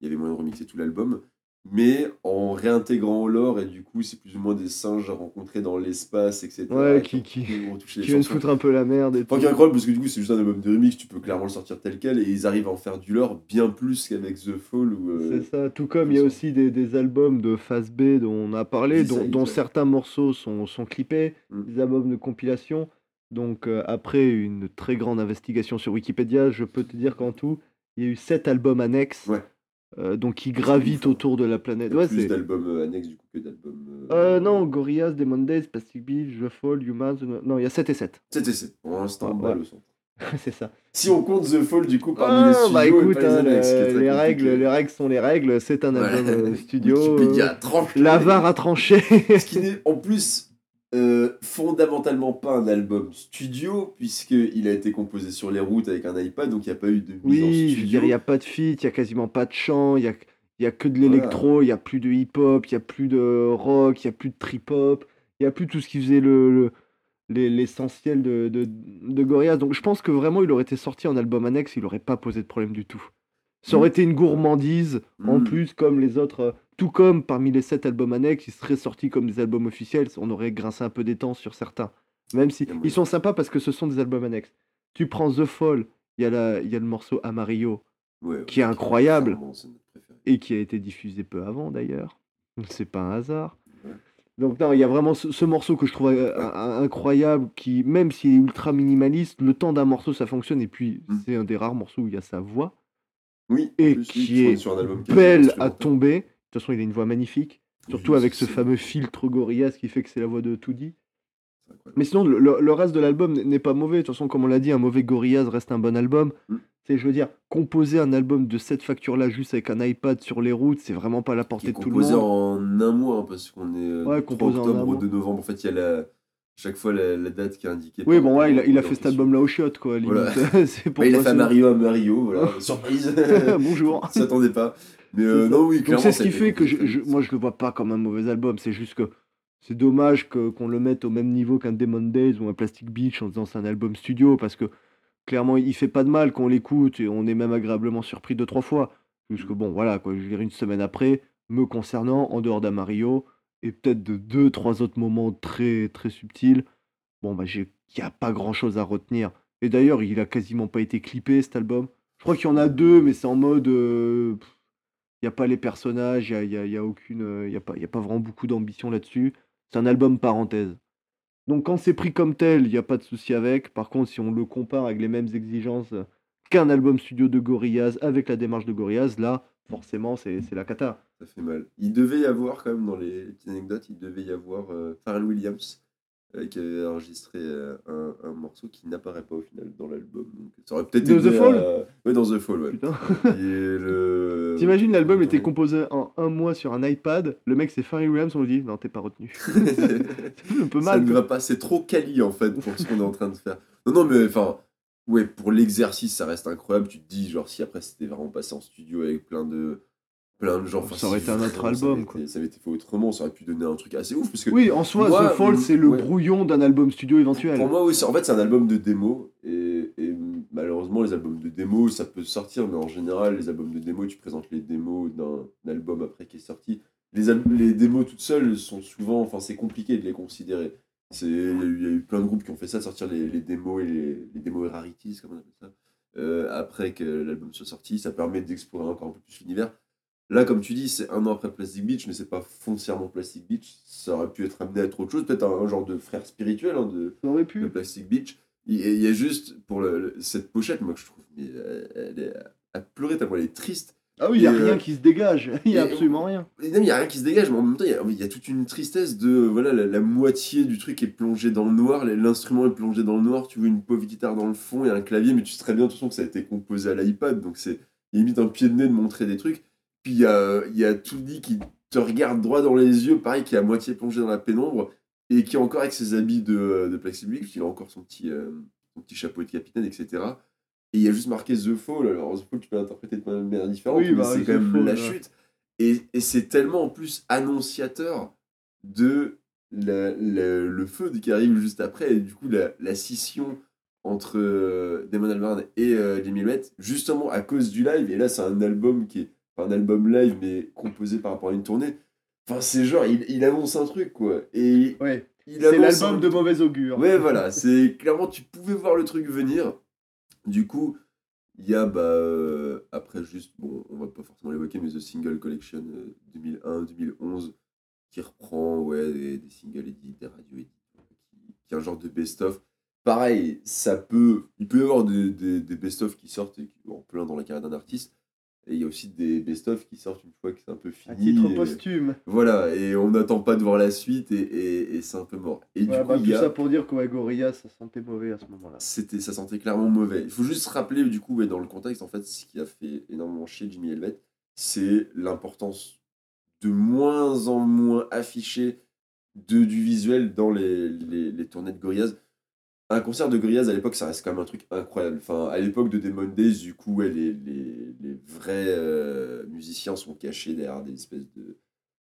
il y avait moyen de remixer tout l'album. Mais en réintégrant au lore, et du coup, c'est plus ou moins des singes rencontrés dans l'espace, etc. Ouais, qui- qui- Qui viennent foutre un peu la merde et. Enfin, qui est incroyable parce que du coup, c'est juste un album de remix, tu peux clairement le sortir tel quel, et ils arrivent à en faire du lore bien plus qu'avec The Fall. Euh, C'est ça, tout comme il y a aussi des, des albums de phase B dont on a parlé, dont, certains morceaux sont, sont clippés, Mm. des albums de compilation. Donc euh, après une très grande investigation sur Wikipédia, je peux te dire qu'en tout, il y a eu sept albums annexes, Ouais. Euh, donc qui gravitent autour de la planète. a Ouais, plus d'albums euh, annexes du coup que d'albums. Euh, non, Gorillaz, Demon Days, Plastic Beach, The Fall, Humans. Non, il y a 7 et 7. C'était c'est pour l'instant Ouais, ouais. le son. c'est ça. Si on compte The Fall du coup parmi Ah, les studios bah et écoute, pas les hein, annexes, ce qui est le- très les, règles, les règles sont les règles. C'est un Ouais. album euh, studio. Wikipédia euh, tranche. L'avare a tranché. Ce qui n'est en plus euh, fondamentalement pas un album studio puisqu'il a été composé sur les routes avec un iPad donc il n'y a pas eu de mise en oui, je veux studio. dire, il n'y a pas de feat, il n'y a quasiment pas de chant, il y a, y a que de l'électro, il n'y a plus de hip-hop, il n'y a plus de rock, il n'y a plus de trip-hop, il n'y a plus tout ce qui faisait le, le- les- l'essentiel de, de, de Gorillaz. Donc je pense que vraiment, il aurait été sorti en album annexe, il n'aurait pas posé de problème du tout. Ça aurait Mm. été une gourmandise, en Mm. plus, comme les autres. Tout comme parmi les sept albums annexes, ils seraient sortis comme des albums officiels, on aurait grincé un peu des temps sur certains. Même si ils sont sympas parce que ce sont des albums annexes. Tu prends The Fall, il y, a la- y a le morceau Amarillo Ouais, qui est incroyable. et qui a été diffusé peu avant d'ailleurs. C'est pas un hasard. Ouais. Donc non, il y a vraiment ce, ce morceau que je trouve euh, incroyable, qui même s'il est ultra minimaliste, le temps d'un morceau ça fonctionne et puis Mm. c'est un des rares morceaux où il y a sa voix Oui, et plus, qui est sur un album qui est belle à tomber. Toute façon, il a une voix magnifique, surtout Oui, avec ce fameux filtre Gorillaz qui fait que c'est la voix de Toody. Mais sinon, le, le- le reste de l'album n'est- pas mauvais. De toute façon, comme on l'a dit, un mauvais Gorillaz reste un bon album. Mm. C'est, je veux dire, composer un album de cette facture-là juste avec un iPad sur les routes, c'est vraiment pas à la portée de tout le composé monde. en un mois hein, parce qu'on est euh, Ouais, du 3 composé en un octobre mois. 2 novembre. En fait, il y a la... chaque fois la, la date qui est indiquée. Oui, bon, ouais, il a, il a par fait cet album-là au shot, quoi. Voilà. c'est pour Bah, il a fait Mario à Mario, voilà, surprise. Bonjour. s'attendait pas. Mais euh, non, oui, clairement. c'est ce qui fait que je, je- moi je le vois pas comme un mauvais album. C'est juste que c'est dommage qu'on le mette au même niveau qu'un Demon Days ou un Plastic Beach en disant c'est un album studio parce que clairement il fait pas de mal qu'on l'écoute et on est même agréablement surpris deux trois fois. Juste que bon voilà quoi, je veux dire une semaine après, me concernant en dehors d'Amario et peut-être de deux trois autres moments très très subtils. Bon bah j'ai il y a pas grand chose à retenir. Et d'ailleurs il a quasiment pas été clippé cet album. Je crois qu'il y en a deux mais c'est en mode euh, pff, il n'y a pas les personnages, il n'y a, y a- y a aucune, a pas, y a pas vraiment beaucoup d'ambition là-dessus. C'est un album parenthèse. Donc quand c'est pris comme tel, il n'y a pas de souci avec. Par contre, si on le compare avec les mêmes exigences qu'un album studio de Gorillaz avec la démarche de Gorillaz, là, forcément, c'est c'est la cata. Ça fait mal. Il devait y avoir, quand même, dans les petites anecdotes, il devait y avoir euh, Pharrell Williams euh, qui avait enregistré euh, un, un morceau qui n'apparaît pas au final dans l'album. Donc ça aurait peut-être Dans The Fall à- Ouais, dans The Fall, ouais. Putain. Et le... T'imagines, l'album était composé en un mois sur un iPad. Le mec, c'est Pharrell Williams, on lui dit Non, t'es pas retenu. C'est un peu ça mal. ne quoi. va pas, c'est trop quali en fait pour ce qu'on est en train de faire. Non, non, mais enfin, ouais, pour l'exercice, ça reste incroyable. Tu te dis, genre, si après c'était vraiment passé en studio avec plein de, plein de gens. enfin, Ça aurait été un autre vraiment ça album, avait quoi. été- Ça avait été fait autrement, ça aurait pu donner un truc assez ouf. Parce que Oui, en soi, Moi, The Fall, c'est le ouais. brouillon d'un album studio éventuel. Pour moi, oui, en fait, c'est un album de démo. Et, et malheureusement, les albums de démo, ça peut sortir, mais en général, les albums de démo, tu présentes les démos d'un album après qui est sorti. Les, démos toutes seules sont souvent. Enfin, c'est compliqué de les considérer. Il y, a eu- il y a eu plein de groupes qui ont fait ça, sortir les, les démos et les, les démos rarities, comme on appelle ça, euh, après que l'album soit sorti. Ça permet d'explorer encore un peu plus l'univers. Là, comme tu dis, c'est un an après Plastic Beach, mais c'est pas foncièrement Plastic Beach. Ça aurait pu être amené à être autre chose, peut-être un, un genre de frère spirituel hein, de, Ça aurait pu. Plastic Beach. Il il y a juste, pour le- le- cette pochette, moi, que je trouve, mais euh, elle est à pleurer, tellement elle est triste. Ah oui, il y a Et, euh, rien qui se dégage. Il y a et- absolument rien. Et il n'y a rien qui se dégage, mais en même temps, il y a, il y a toute une tristesse de, voilà, la, la moitié du truc est plongé dans le noir, l'instrument est plongé dans le noir, tu vois une pauvre guitare dans le fond, il y a un clavier, mais tu sais très bien, de toute façon, que ça a été composé à l'iPad, donc c'est limite un pied de nez de montrer des trucs. Puis il y a, y a tout dit qui te regarde droit dans les yeux, pareil, qui est à moitié plongé dans la pénombre, et qui est encore avec ses habits de, de Plastic Beach, il a encore son petit, euh, son petit chapeau de capitaine, etc. Et il y a juste marqué The Fall. Alors, The Fall, tu peux l'interpréter de manières différentes, Oui, mais bah, c'est The quand même la ouais. chute. Et, et c'est tellement en plus annonciateur de la- la- le feu qui arrive juste après, et du coup, la, la scission entre euh, Damon Albarn et euh, Jimmy Lett, justement à cause du live. Et là, c'est un album qui est un album live, mais composé par rapport à une tournée. Enfin, c'est genre, il, il annonce un truc, quoi. Et Ouais. il C'est l'album un de mauvais augure. Ouais, voilà, c'est clairement, tu pouvais voir le truc venir. Du coup, il y a, bah, euh, après, juste, bon, on va pas forcément l'évoquer, mais The Single Collection euh, 2001-2011, qui reprend, ouais, des, des singles edits, des radio edits, qui, qui est un genre de best-of. Pareil, ça peut, il peut y avoir des, des, des best-of qui sortent, et qui, en plein dans la carrière d'un artiste, et il y a aussi des best-of qui sortent une fois que c'est un peu fini. À titre et- posthume. Voilà, et on n'attend pas de voir la suite, et, et, et c'est un peu mort. Et Ouais, du coup, bah, tout a... ça pour dire que ouais, Gorillaz, ça sentait mauvais à ce moment-là. c'était ça sentait clairement mauvais. Il faut juste rappeler du coup ouais, dans le contexte en fait ce qui a fait énormément chier Jimmy Helvet, c'est l'importance de moins en moins affichée de du visuel dans les, les, les tournées de Gorillaz. Un concert de Gorillaz à l'époque ça reste quand même un truc incroyable. Enfin à l'époque de Demon Days du coup les, les, les vrais euh, musiciens sont cachés derrière des espèces de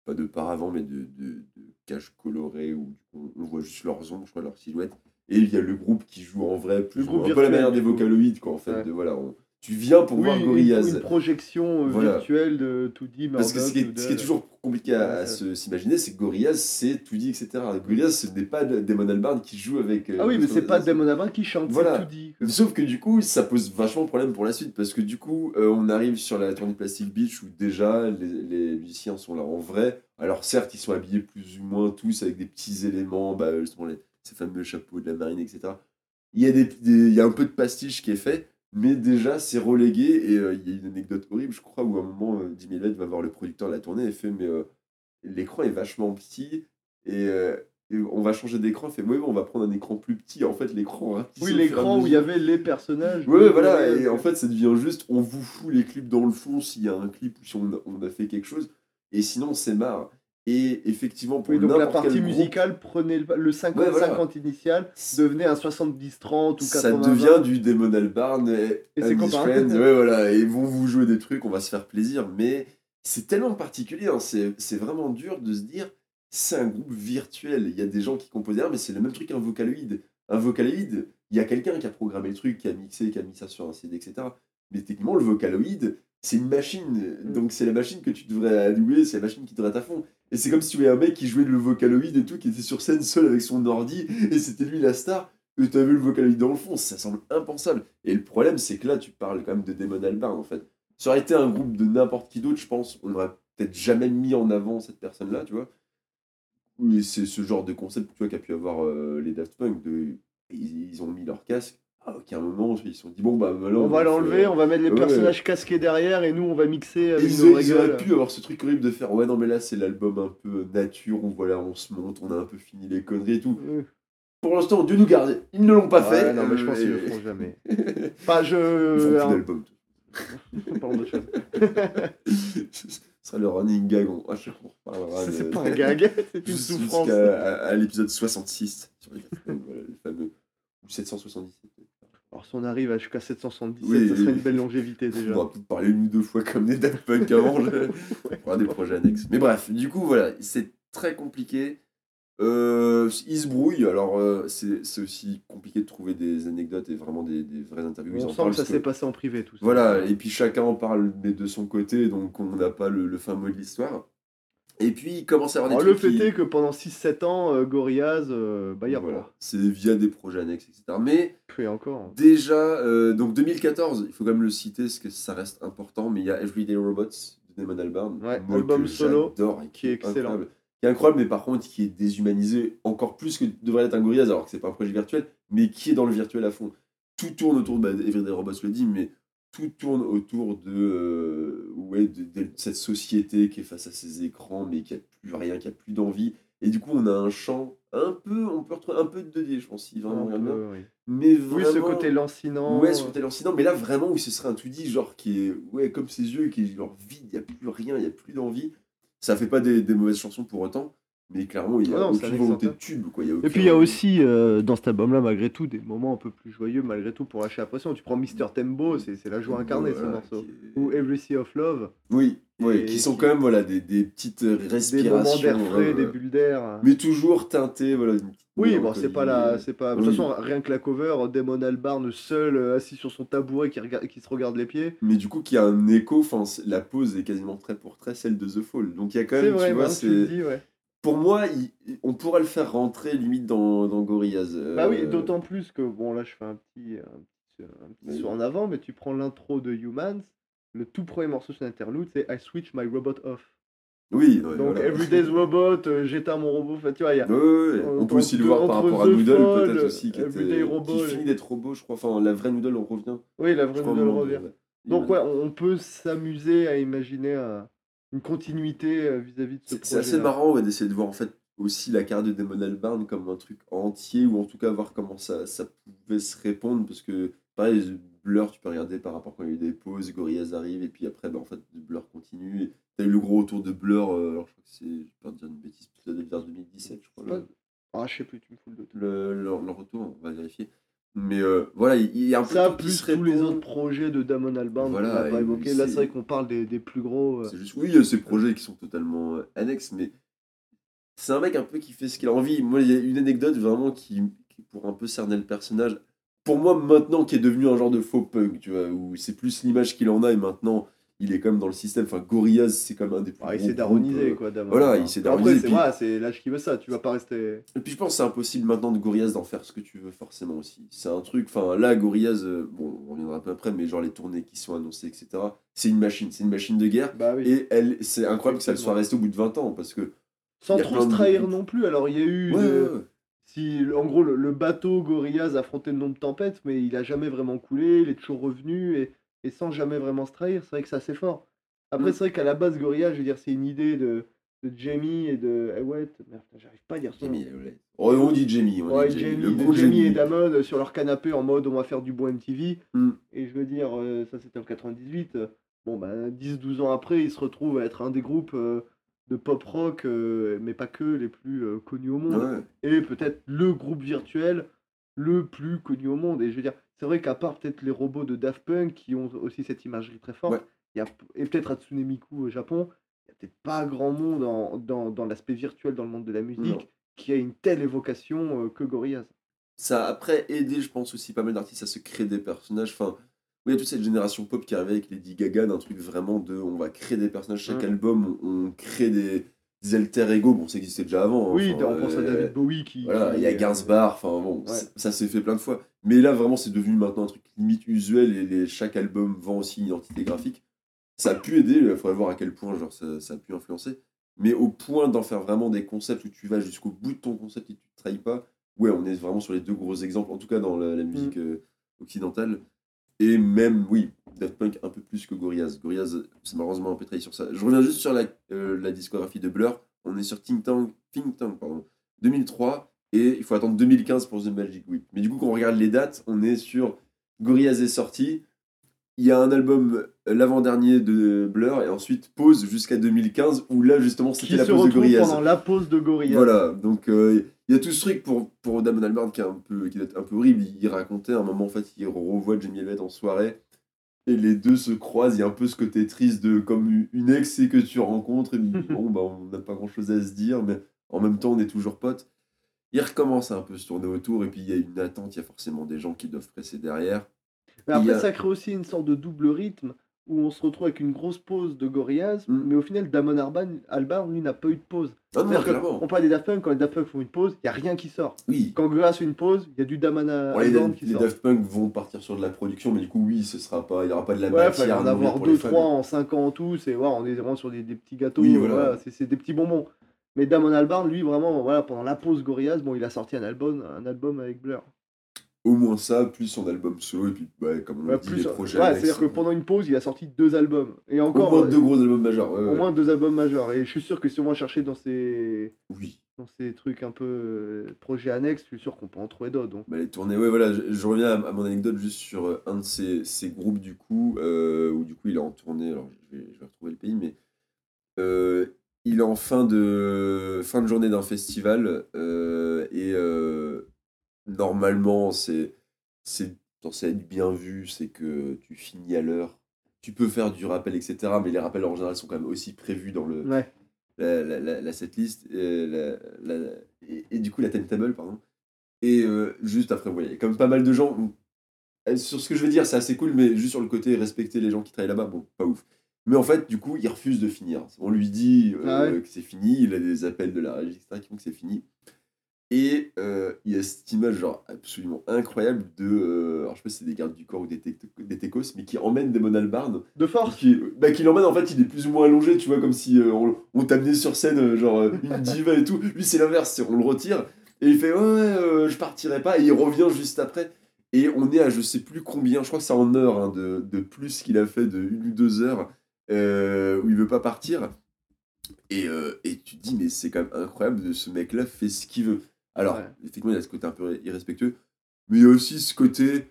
pas de paravent mais de, de, de caches colorées où on voit juste leurs ombres, je crois leur silhouette. Et il y a le groupe qui joue en vrai, plus Le groupe un peu la manière des vocaloïdes, quoi, en fait. Ouais. De, voilà, on- tu viens pour voir Gorillaz. une projection euh, Voilà. virtuelle de 2D, Parce que ce qui, est, Murdoch, ce qui est Doodle. toujours compliqué à, à s'imaginer, c'est que Gorillaz, c'est dit, etc. Gorillaz, ce n'est pas Damon Albarn qui joue avec. euh, Ah oui, mais c'est pas Damon Albarn qui chante, Voilà. c'est 2D. quoi. Sauf que du coup, ça pose vachement problème pour la suite, parce que du coup, euh, on arrive sur la tournée Plastic Beach où déjà les, les musiciens sont là en vrai. Alors certes, ils sont habillés plus ou moins tous avec des petits éléments, bah, justement les, ces fameux chapeaux de la marine, etc. Il y, a des, des- il y a un peu de pastiche qui est fait, mais déjà c'est relégué, et euh, il y a une anecdote horrible, je crois, où à un moment, euh, Jimmy va voir le producteur de la tournée et fait, mais euh, l'écran est vachement petit, et... euh, et on va changer d'écran, il fait oui, on va prendre un écran plus petit. En fait, l'écran Oui, l'écran où il y avait les personnages. Ouais, de voilà, et en fait, ça devient juste, on vous fout les clips dans le fond s'il y a un clip ou si on a, on a fait quelque chose, et sinon, c'est marre. Et effectivement, pour Oui, donc la partie musicale prenait le, le 50-50 Ouais, voilà. initial, devenait un 70-30 ou 80 ça devient du Damon Albarn et, Et friends, ouais, voilà, et ils vont vous jouer des trucs, on va se faire plaisir, mais c'est tellement particulier, hein, c'est c'est vraiment dur de se dire, c'est un groupe virtuel, il y a des gens qui composent mais c'est le même truc qu'un vocaloïde. Un vocaloïde, il y a quelqu'un qui a programmé le truc, qui a mixé, qui a mis ça sur un CD, etc. Mais techniquement, le vocaloïde, c'est une machine. Mm. Donc c'est la machine que tu devrais allouer, c'est la machine qui devrait être à fond. Et c'est comme si tu avais un mec qui jouait le vocaloïde et tout, qui était sur scène seul avec son ordi, et c'était lui la star, et tu avais le vocaloïde dans le fond. Ça semble impensable. Et le problème, c'est que là, tu parles quand même de Damon Albarn, en fait. Ça aurait été un groupe de n'importe qui d'autre, je pense, on n'aurait peut-être jamais mis en avant cette personne-là, tu vois. Oui, c'est ce genre de concept tu vois, qu'a pu avoir euh, les Daft Punk. De, ils, ils ont mis leur casque. À aucun moment, ils se sont dit bon, bah voilà. On va l'enlever, on va mettre les Ouais. personnages casqués derrière et nous on va mixer avec Ils, nos ils auraient pu avoir ce truc horrible de faire ouais, non, mais là, c'est l'album un peu nature où voilà, on se monte, on a un peu fini les conneries et tout. Ouais. Pour l'instant, Dieu nous garde, ils ne l'ont pas fait. non, mais je pense qu'ils le euh, feront jamais. Enfin, Ils font je. plus alors, d'album. parlons d'autre chose. Ce sera le running gag. on- on reparlera C'est de- pas un gag, c'est une Jusqu'à souffrance. à, à l'épisode 66 sur les Punk, voilà, le fameux. Ou 777. Alors, si on arrive à jusqu'à 777, Oui, ça serait une belle longévité On déjà. pourra peut-être parler une ou deux fois comme des Daft Punk avant. je- On fera des projets annexes. Mais bref, du coup, voilà, c'est très compliqué. Euh, ils se brouillent, alors euh, c'est aussi compliqué de trouver des anecdotes et vraiment des, des vraies interviews. On en sent que ça s'est passé en privé tout ça. Voilà, et puis chacun en parle mais de son côté, donc on n'a pas le, le fin mot de l'histoire. Et puis il commence à avoir Alors, des le trucs fait qui- est que pendant 6-7 ans, euh, Gorillaz, euh, bah, y a voilà, c'est via des projets annexes, etc. Mais Et encore. déjà, euh, donc 2014, il faut quand même le citer parce que ça reste important, mais il y a Everyday Robots de Damon Albarn, Ouais, album solo, et qui est excellent. incroyable. Qui est incroyable, mais par contre qui est déshumanisé encore plus que devrait être un Gorillaz, alors que c'est pas un projet virtuel, mais qui est dans le virtuel à fond. Tout tourne autour de bah, Everyday Robots le dit, mais tout tourne autour de, euh, ouais, de, de cette société qui est face à ses écrans, mais qui a plus rien, qui a plus d'envie. Et du coup, on a un chant un peu, on peut retrouver un peu de 2D, je pense, si vraiment bien. oui. Mais Oui, ce côté lancinant. Ouais, ce côté lancinant, mais là vraiment où ce serait un 2D, genre qui est ouais, comme ses yeux, qui est genre vide, il n'y a plus rien, il n'y a plus d'envie. Ça fait pas des, des mauvaises chansons pour autant, mais clairement il y a Ah non, aucune un volonté de tube. Quoi. Il y a Et puis il y a aussi euh, dans cet album-là, malgré tout, des moments un peu plus joyeux, malgré tout, pour lâcher la pression. Tu prends Mr. Tembo, c'est c'est la joie incarnée ce morceau. est- Ou Every Sea of Love, Oui, oui, qui sont qui- quand même voilà, des, des petites des moments respirations. d'air frais, euh, des bulles d'air. Mais toujours teintées, voilà. Oui, bon, c'est pas la, c'est pas. De toute façon, rien que la cover, Damon Albarn seul, euh, assis sur son tabouret, qui, regarde, qui se regarde les pieds. Mais du coup, qui a un écho, enfin, la pose est quasiment trait pour trait celle de The Fall. Donc il y a quand même, vrai, tu vois, que tu le c'est. ouais. Pour moi, il- on pourrait le faire rentrer limite dans, dans Gorillaz. Bah oui, euh, d'autant plus que, bon, là, je fais un petit, un un petit saut en avant, mais tu prends l'intro de Humans, le tout premier morceau sur l'interlude, c'est I switch my robot off. Oui, ouais, Donc, voilà. Everyday's Robot, euh, j'éteins mon robot, enfin, tu vois, y a. Ouais. On peut aussi le voir par rapport à Noodle, peut-être aussi, qui, était, Robot, qui finit d'être robot, je crois. Enfin, la vraie Noodle, on revient. Oui, la vraie moment, revient. Donc, ouais, on on peut s'amuser à imaginer un- une continuité euh, vis-à-vis de ce C'est c'est assez marrant ouais, d'essayer de voir en fait aussi la carrière de Damon Albarn comme un truc entier ou en tout cas voir comment ça, ça pouvait se répondre parce que pareil Blur tu peux regarder par rapport quand il y a eu des pauses Gorillaz arrive et puis après bah, en fait Blur continue et t'as eu le gros retour de Blur euh, alors je crois que c'est je vais pas dire une bêtise peut-être vers 2017 je crois Ah, je sais plus, tu me fous le retour on va vérifier mais euh, voilà il y a un peu Ça, tout plus tous les autres projets de Damon Albarn Voilà, qu'on n'a pas évoqué. Là, c'est vrai qu'on parle des, des plus gros. euh, C'est juste, oui, il y a ces projets qui sont totalement euh, annexes, mais c'est un mec un peu qui fait ce qu'il a envie. Moi, il y a une anecdote vraiment qui, qui pour un peu cerner le personnage. Pour moi, maintenant, qui est devenu un genre de faux punk, tu vois, où c'est plus l'image qu'il en a et maintenant, il est comme dans le système. Enfin, Gorillaz, c'est comme un des plus Ah, il s'est daronisé, euh, quoi, Damon. voilà, il s'est Après, daronisé, c'est puis- c'est l'âge qui veut ça. Tu vas pas rester. Et puis je pense que c'est impossible maintenant de Gorillaz d'en faire ce que tu veux forcément aussi. C'est un truc, enfin là Gorillaz, euh, bon on reviendra un peu après, mais genre les tournées qui sont annoncées, etc. C'est une machine, c'est une machine de guerre. Bah oui. Et elle, c'est incroyable que ça le soit resté au bout de 20 ans parce que Sans trop se de trahir non plus. Alors, il y a eu. Ouais, de- ouais, ouais. Si, en gros, le, le bateau Gorillaz a affronté de nombreuses tempêtes, mais il a jamais vraiment coulé, il est toujours revenu, et, et sans jamais vraiment se trahir, c'est vrai que c'est assez fort. Après, Mm. c'est vrai qu'à la base, Gorillaz, je veux dire, c'est une idée de, de Jamie et de Elwet. Merde, j'arrive pas à dire son. Jamie, ouais. Oh, on dit Jamie, on Ouais, dit Jamie, le de bon Jamie et Damon euh, sur leur canapé en mode on va faire du bon MTV. Mm. Et je veux dire, euh, ça c'était en 98. euh, Bon, bah, 10-12 ans après, ils se retrouvent à être un des groupes de pop rock, mais pas que, les plus connus au monde. Ouais. Et peut-être le groupe virtuel le plus connu au monde. Et je veux dire, c'est vrai qu'à part peut-être les robots de Daft Punk qui ont aussi cette imagerie très forte, Ouais. il y a, et peut-être Hatsune Miku au Japon, il n'y a peut-être pas grand monde en- dans, dans l'aspect virtuel dans le monde de la musique Non. qui a une telle évocation euh, que Gorillaz. Ça a après aidé, je pense aussi, pas mal d'artistes à se créer des personnages. Enfin, oui, il y a toute cette génération pop qui arrivait avec Lady Gaga d'un truc vraiment de on va créer des personnages chaque Mm. album, on, on crée des alter ego. Bon, ça existait déjà avant. hein, oui, enfin, on pense à euh, David Bowie qui. Voilà, il y a euh, Gainsbourg, enfin bon, Ouais. ça s'est fait plein de fois. Mais là, vraiment, c'est devenu maintenant un truc limite usuel et les- chaque album vend aussi une identité graphique. Ça a pu aider, il faudrait voir à quel point genre, ça, ça a pu influencer. Mais au point d'en faire vraiment des concepts où tu vas jusqu'au bout de ton concept et tu ne trahis pas, ouais, on est vraiment sur les deux gros exemples, en tout cas dans la, la musique euh, occidentale. Et même, oui, Daft Punk un peu plus que Gorillaz. Gorillaz, c'est malheureusement un peu trahi sur ça. Je reviens juste sur la, euh, la discographie de Blur. On est sur Think Tank, Think Tank pardon, 2003. et il faut attendre 2015 pour The Magic Whip. Mais du coup, quand on regarde les dates, on est sur Gorillaz est sorti, il y a un album euh, l'avant-dernier de Blur, et ensuite pause jusqu'à 2015, où là justement c'était la se pause de Gorillaz. pendant la pause de Gorillaz. Voilà, donc euh, il y a tout ce truc pour, pour Damon Albarn qui est un peu, qui être un peu horrible. Il racontait à un moment, en fait, il revoit Jamie Elliott en soirée et les deux se croisent. Il y a un peu ce côté triste de comme une ex et que tu rencontres. Et bon, bah, on n'a pas grand chose à se dire, mais en même temps, on est toujours potes. Il recommence à un peu se tourner autour et puis il y a une attente. Il y a forcément des gens qui doivent presser derrière. Mais après, a- ça crée aussi une sorte de double rythme où on se retrouve avec une grosse pause de Gorillaz, Mm. mais au final, Damon Albarn, Albarn lui, n'a pas eu de pause. Ah non, clairement. on parle des Daft Punk, quand les Daft Punk font une pause, il n'y a rien qui sort. Oui. Quand Gorillaz fait une pause, il y a du Damon les, Albarn qui les sort. Daft Punk vont partir sur de la production, mais du coup, oui, ce sera pas, il n'y aura pas de la Ouais, il matière. fallait en à nourrir avoir pour les 2-3 fans. en 5 ans en tout, c'est ouais, on est vraiment sur des, des petits gâteaux, Oui, voilà. c'est des petits bonbons. Mais Damon Albarn, lui, vraiment, voilà, pendant la pause Gorillaz, bon, il a sorti un album, un album avec Blur. Au moins ça, plus son album solo, et puis, ouais, comme on Ouais, dit, plus- les projets. ouais, c'est-à-dire que pendant une pause, il a sorti deux albums. Et Au encore, moins euh, deux gros albums majeurs. ouais, au moins deux albums majeurs. Et je suis sûr que si on va chercher dans ces, Oui. dans ces trucs un peu euh, projets annexes, je suis sûr qu'on peut en trouver d'autres. donc. Bah, les tournées, ouais, voilà, je, je reviens à, à mon anecdote juste sur euh, un de ces, ces groupes, du coup, euh, où du coup il est en tournée, alors je vais, je vais retrouver le pays, mais euh, il est en fin de, fin de journée d'un festival, euh, et normalement, c'est censé être bien vu, c'est que tu finis à l'heure, tu peux faire du rappel, etc., mais les rappels en général sont quand même aussi prévus dans le, Ouais. la, la, la, la setlist et, la, la- et, et du coup la timetable pardon et euh, juste après vous voyez comme pas mal de gens euh, sur ce que je veux dire c'est assez cool mais juste sur le côté respecter les gens qui travaillent là-bas bon pas ouf mais en fait du coup il refuse de finir on lui dit euh, Ah ouais. que c'est fini il a des appels de la régie etc qui font que c'est fini et euh, il y a cette image genre absolument incroyable de euh, alors je sais pas si c'est des gardes du corps ou des, des techos mais qui emmènent des Albarn. De force. Qui, bah, qui l'emmène en fait il est plus ou moins allongé tu vois comme si euh, on, on t'amenait sur scène euh, genre une diva et tout. Lui c'est l'inverse on le retire et il fait ouais je partirai pas. Et il revient juste après. Et on est à je sais plus combien je crois que c'est en heure hein, de, de plus qu'il a fait de une ou deux heures où il veut pas partir. Et, et tu te dis mais c'est quand même incroyable de ce mec là fait ce qu'il veut alors Ouais. effectivement il a ce côté un peu irrespectueux mais il y a aussi ce côté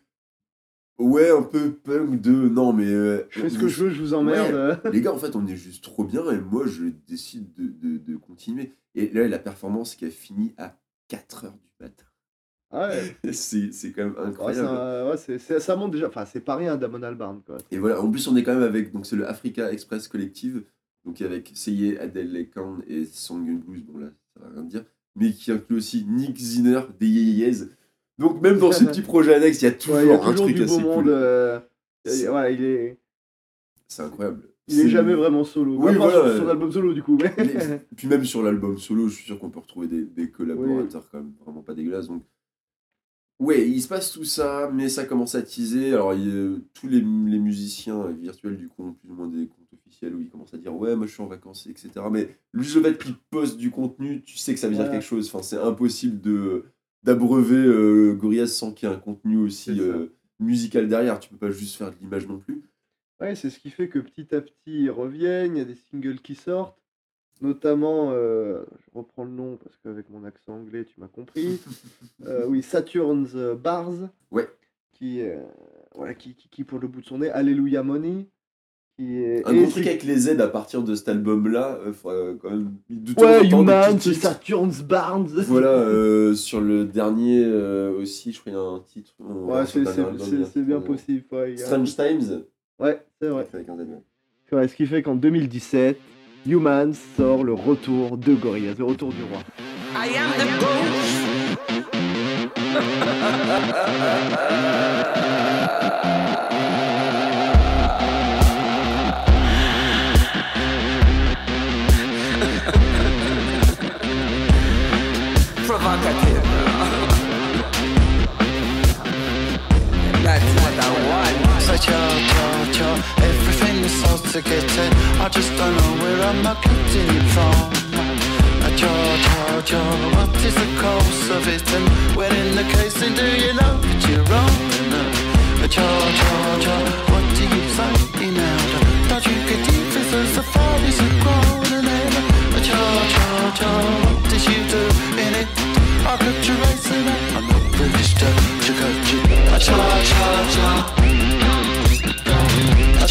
ouais un peu punk de non mais euh, Je fais ce que je veux, je vous emmerde. les gars, en fait, on est juste trop bien et moi, je décide de, de, de continuer. Et là, la performance qui a fini à 4 heures du matin. Ah ouais. C'est c'est quand même c'est incroyable. un- ouais, ça monte déjà. Enfin, c'est pas rien, Damon Albarn. Quoi. Et voilà, en plus, on est quand même avec, donc c'est le Africa Express Collective, donc avec Seye, Adele Lekan et Song and Blues, bon là, ça va rien dire, mais qui inclut aussi Nick Zinner des Yeyeyez. Donc même dans ce petit projet annexe, il y a toujours, Ouais, il y a un truc du beau assez monde. cool. euh, C'est- et- voilà, il est, C'est incroyable. il est C'est- jamais vraiment solo. Oui, Ouais, voilà, sur son ouais. album solo, du coup. Mais... Mais- Puis même sur l'album solo, je suis sûr qu'on peut retrouver des, des collaborateurs quand même vraiment pas dégueulasses. Donc, ouais, il se passe tout ça, mais ça commence à teaser. Alors, il tous les, les musiciens virtuels du coup ont plus ou moins des où ils commencent à dire ouais, moi je suis en vacances, etc. Mais juste le fait qu'ils postent du contenu, tu sais que ça veut dire Ouais. quelque chose. Enfin, c'est impossible de d'abreuver euh, Gorillaz sans qu'il y ait un contenu aussi euh, musical derrière. Tu peux pas juste faire de l'image non plus. Ouais, c'est ce qui fait que petit à petit ils reviennent, il y a des singles qui sortent, notamment, euh, je reprends le nom parce qu'avec mon accent anglais tu m'as compris, Euh, oui, Saturn's Bars, Ouais. qui, euh, voilà, qui, qui, qui, pour le bout de son nez, Alléluia Money, est... Un gros truc avec les aides à partir de cet album-là, euh, faudrait, euh, quand même. De Ouais, Human. Saturn's Barnes Voilà, euh, sur le dernier euh, aussi, je crois qu'il y a un titre. Ouais, c'est bien possible. ouais, Strange Times. Ouais, c'est vrai. avec un Z, ouais. C'est vrai, ce qui fait qu'en 2017, Humans sort le retour de Gorillaz, le retour du roi. I am the ghost. I just don't know where I'm getting it from. George, oh George, what is the cause of it? And when in the case, and do you know that you're wrong? George, oh George, what do you say now? Don't you get deep as the father's a grown and ever? George, oh George, what did you do in it? I could erase it, I'm not finished don't you go to. George, George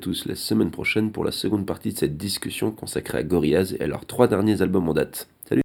tous la semaine prochaine pour la seconde partie de cette discussion consacrée à Gorillaz et à leurs trois derniers albums en date.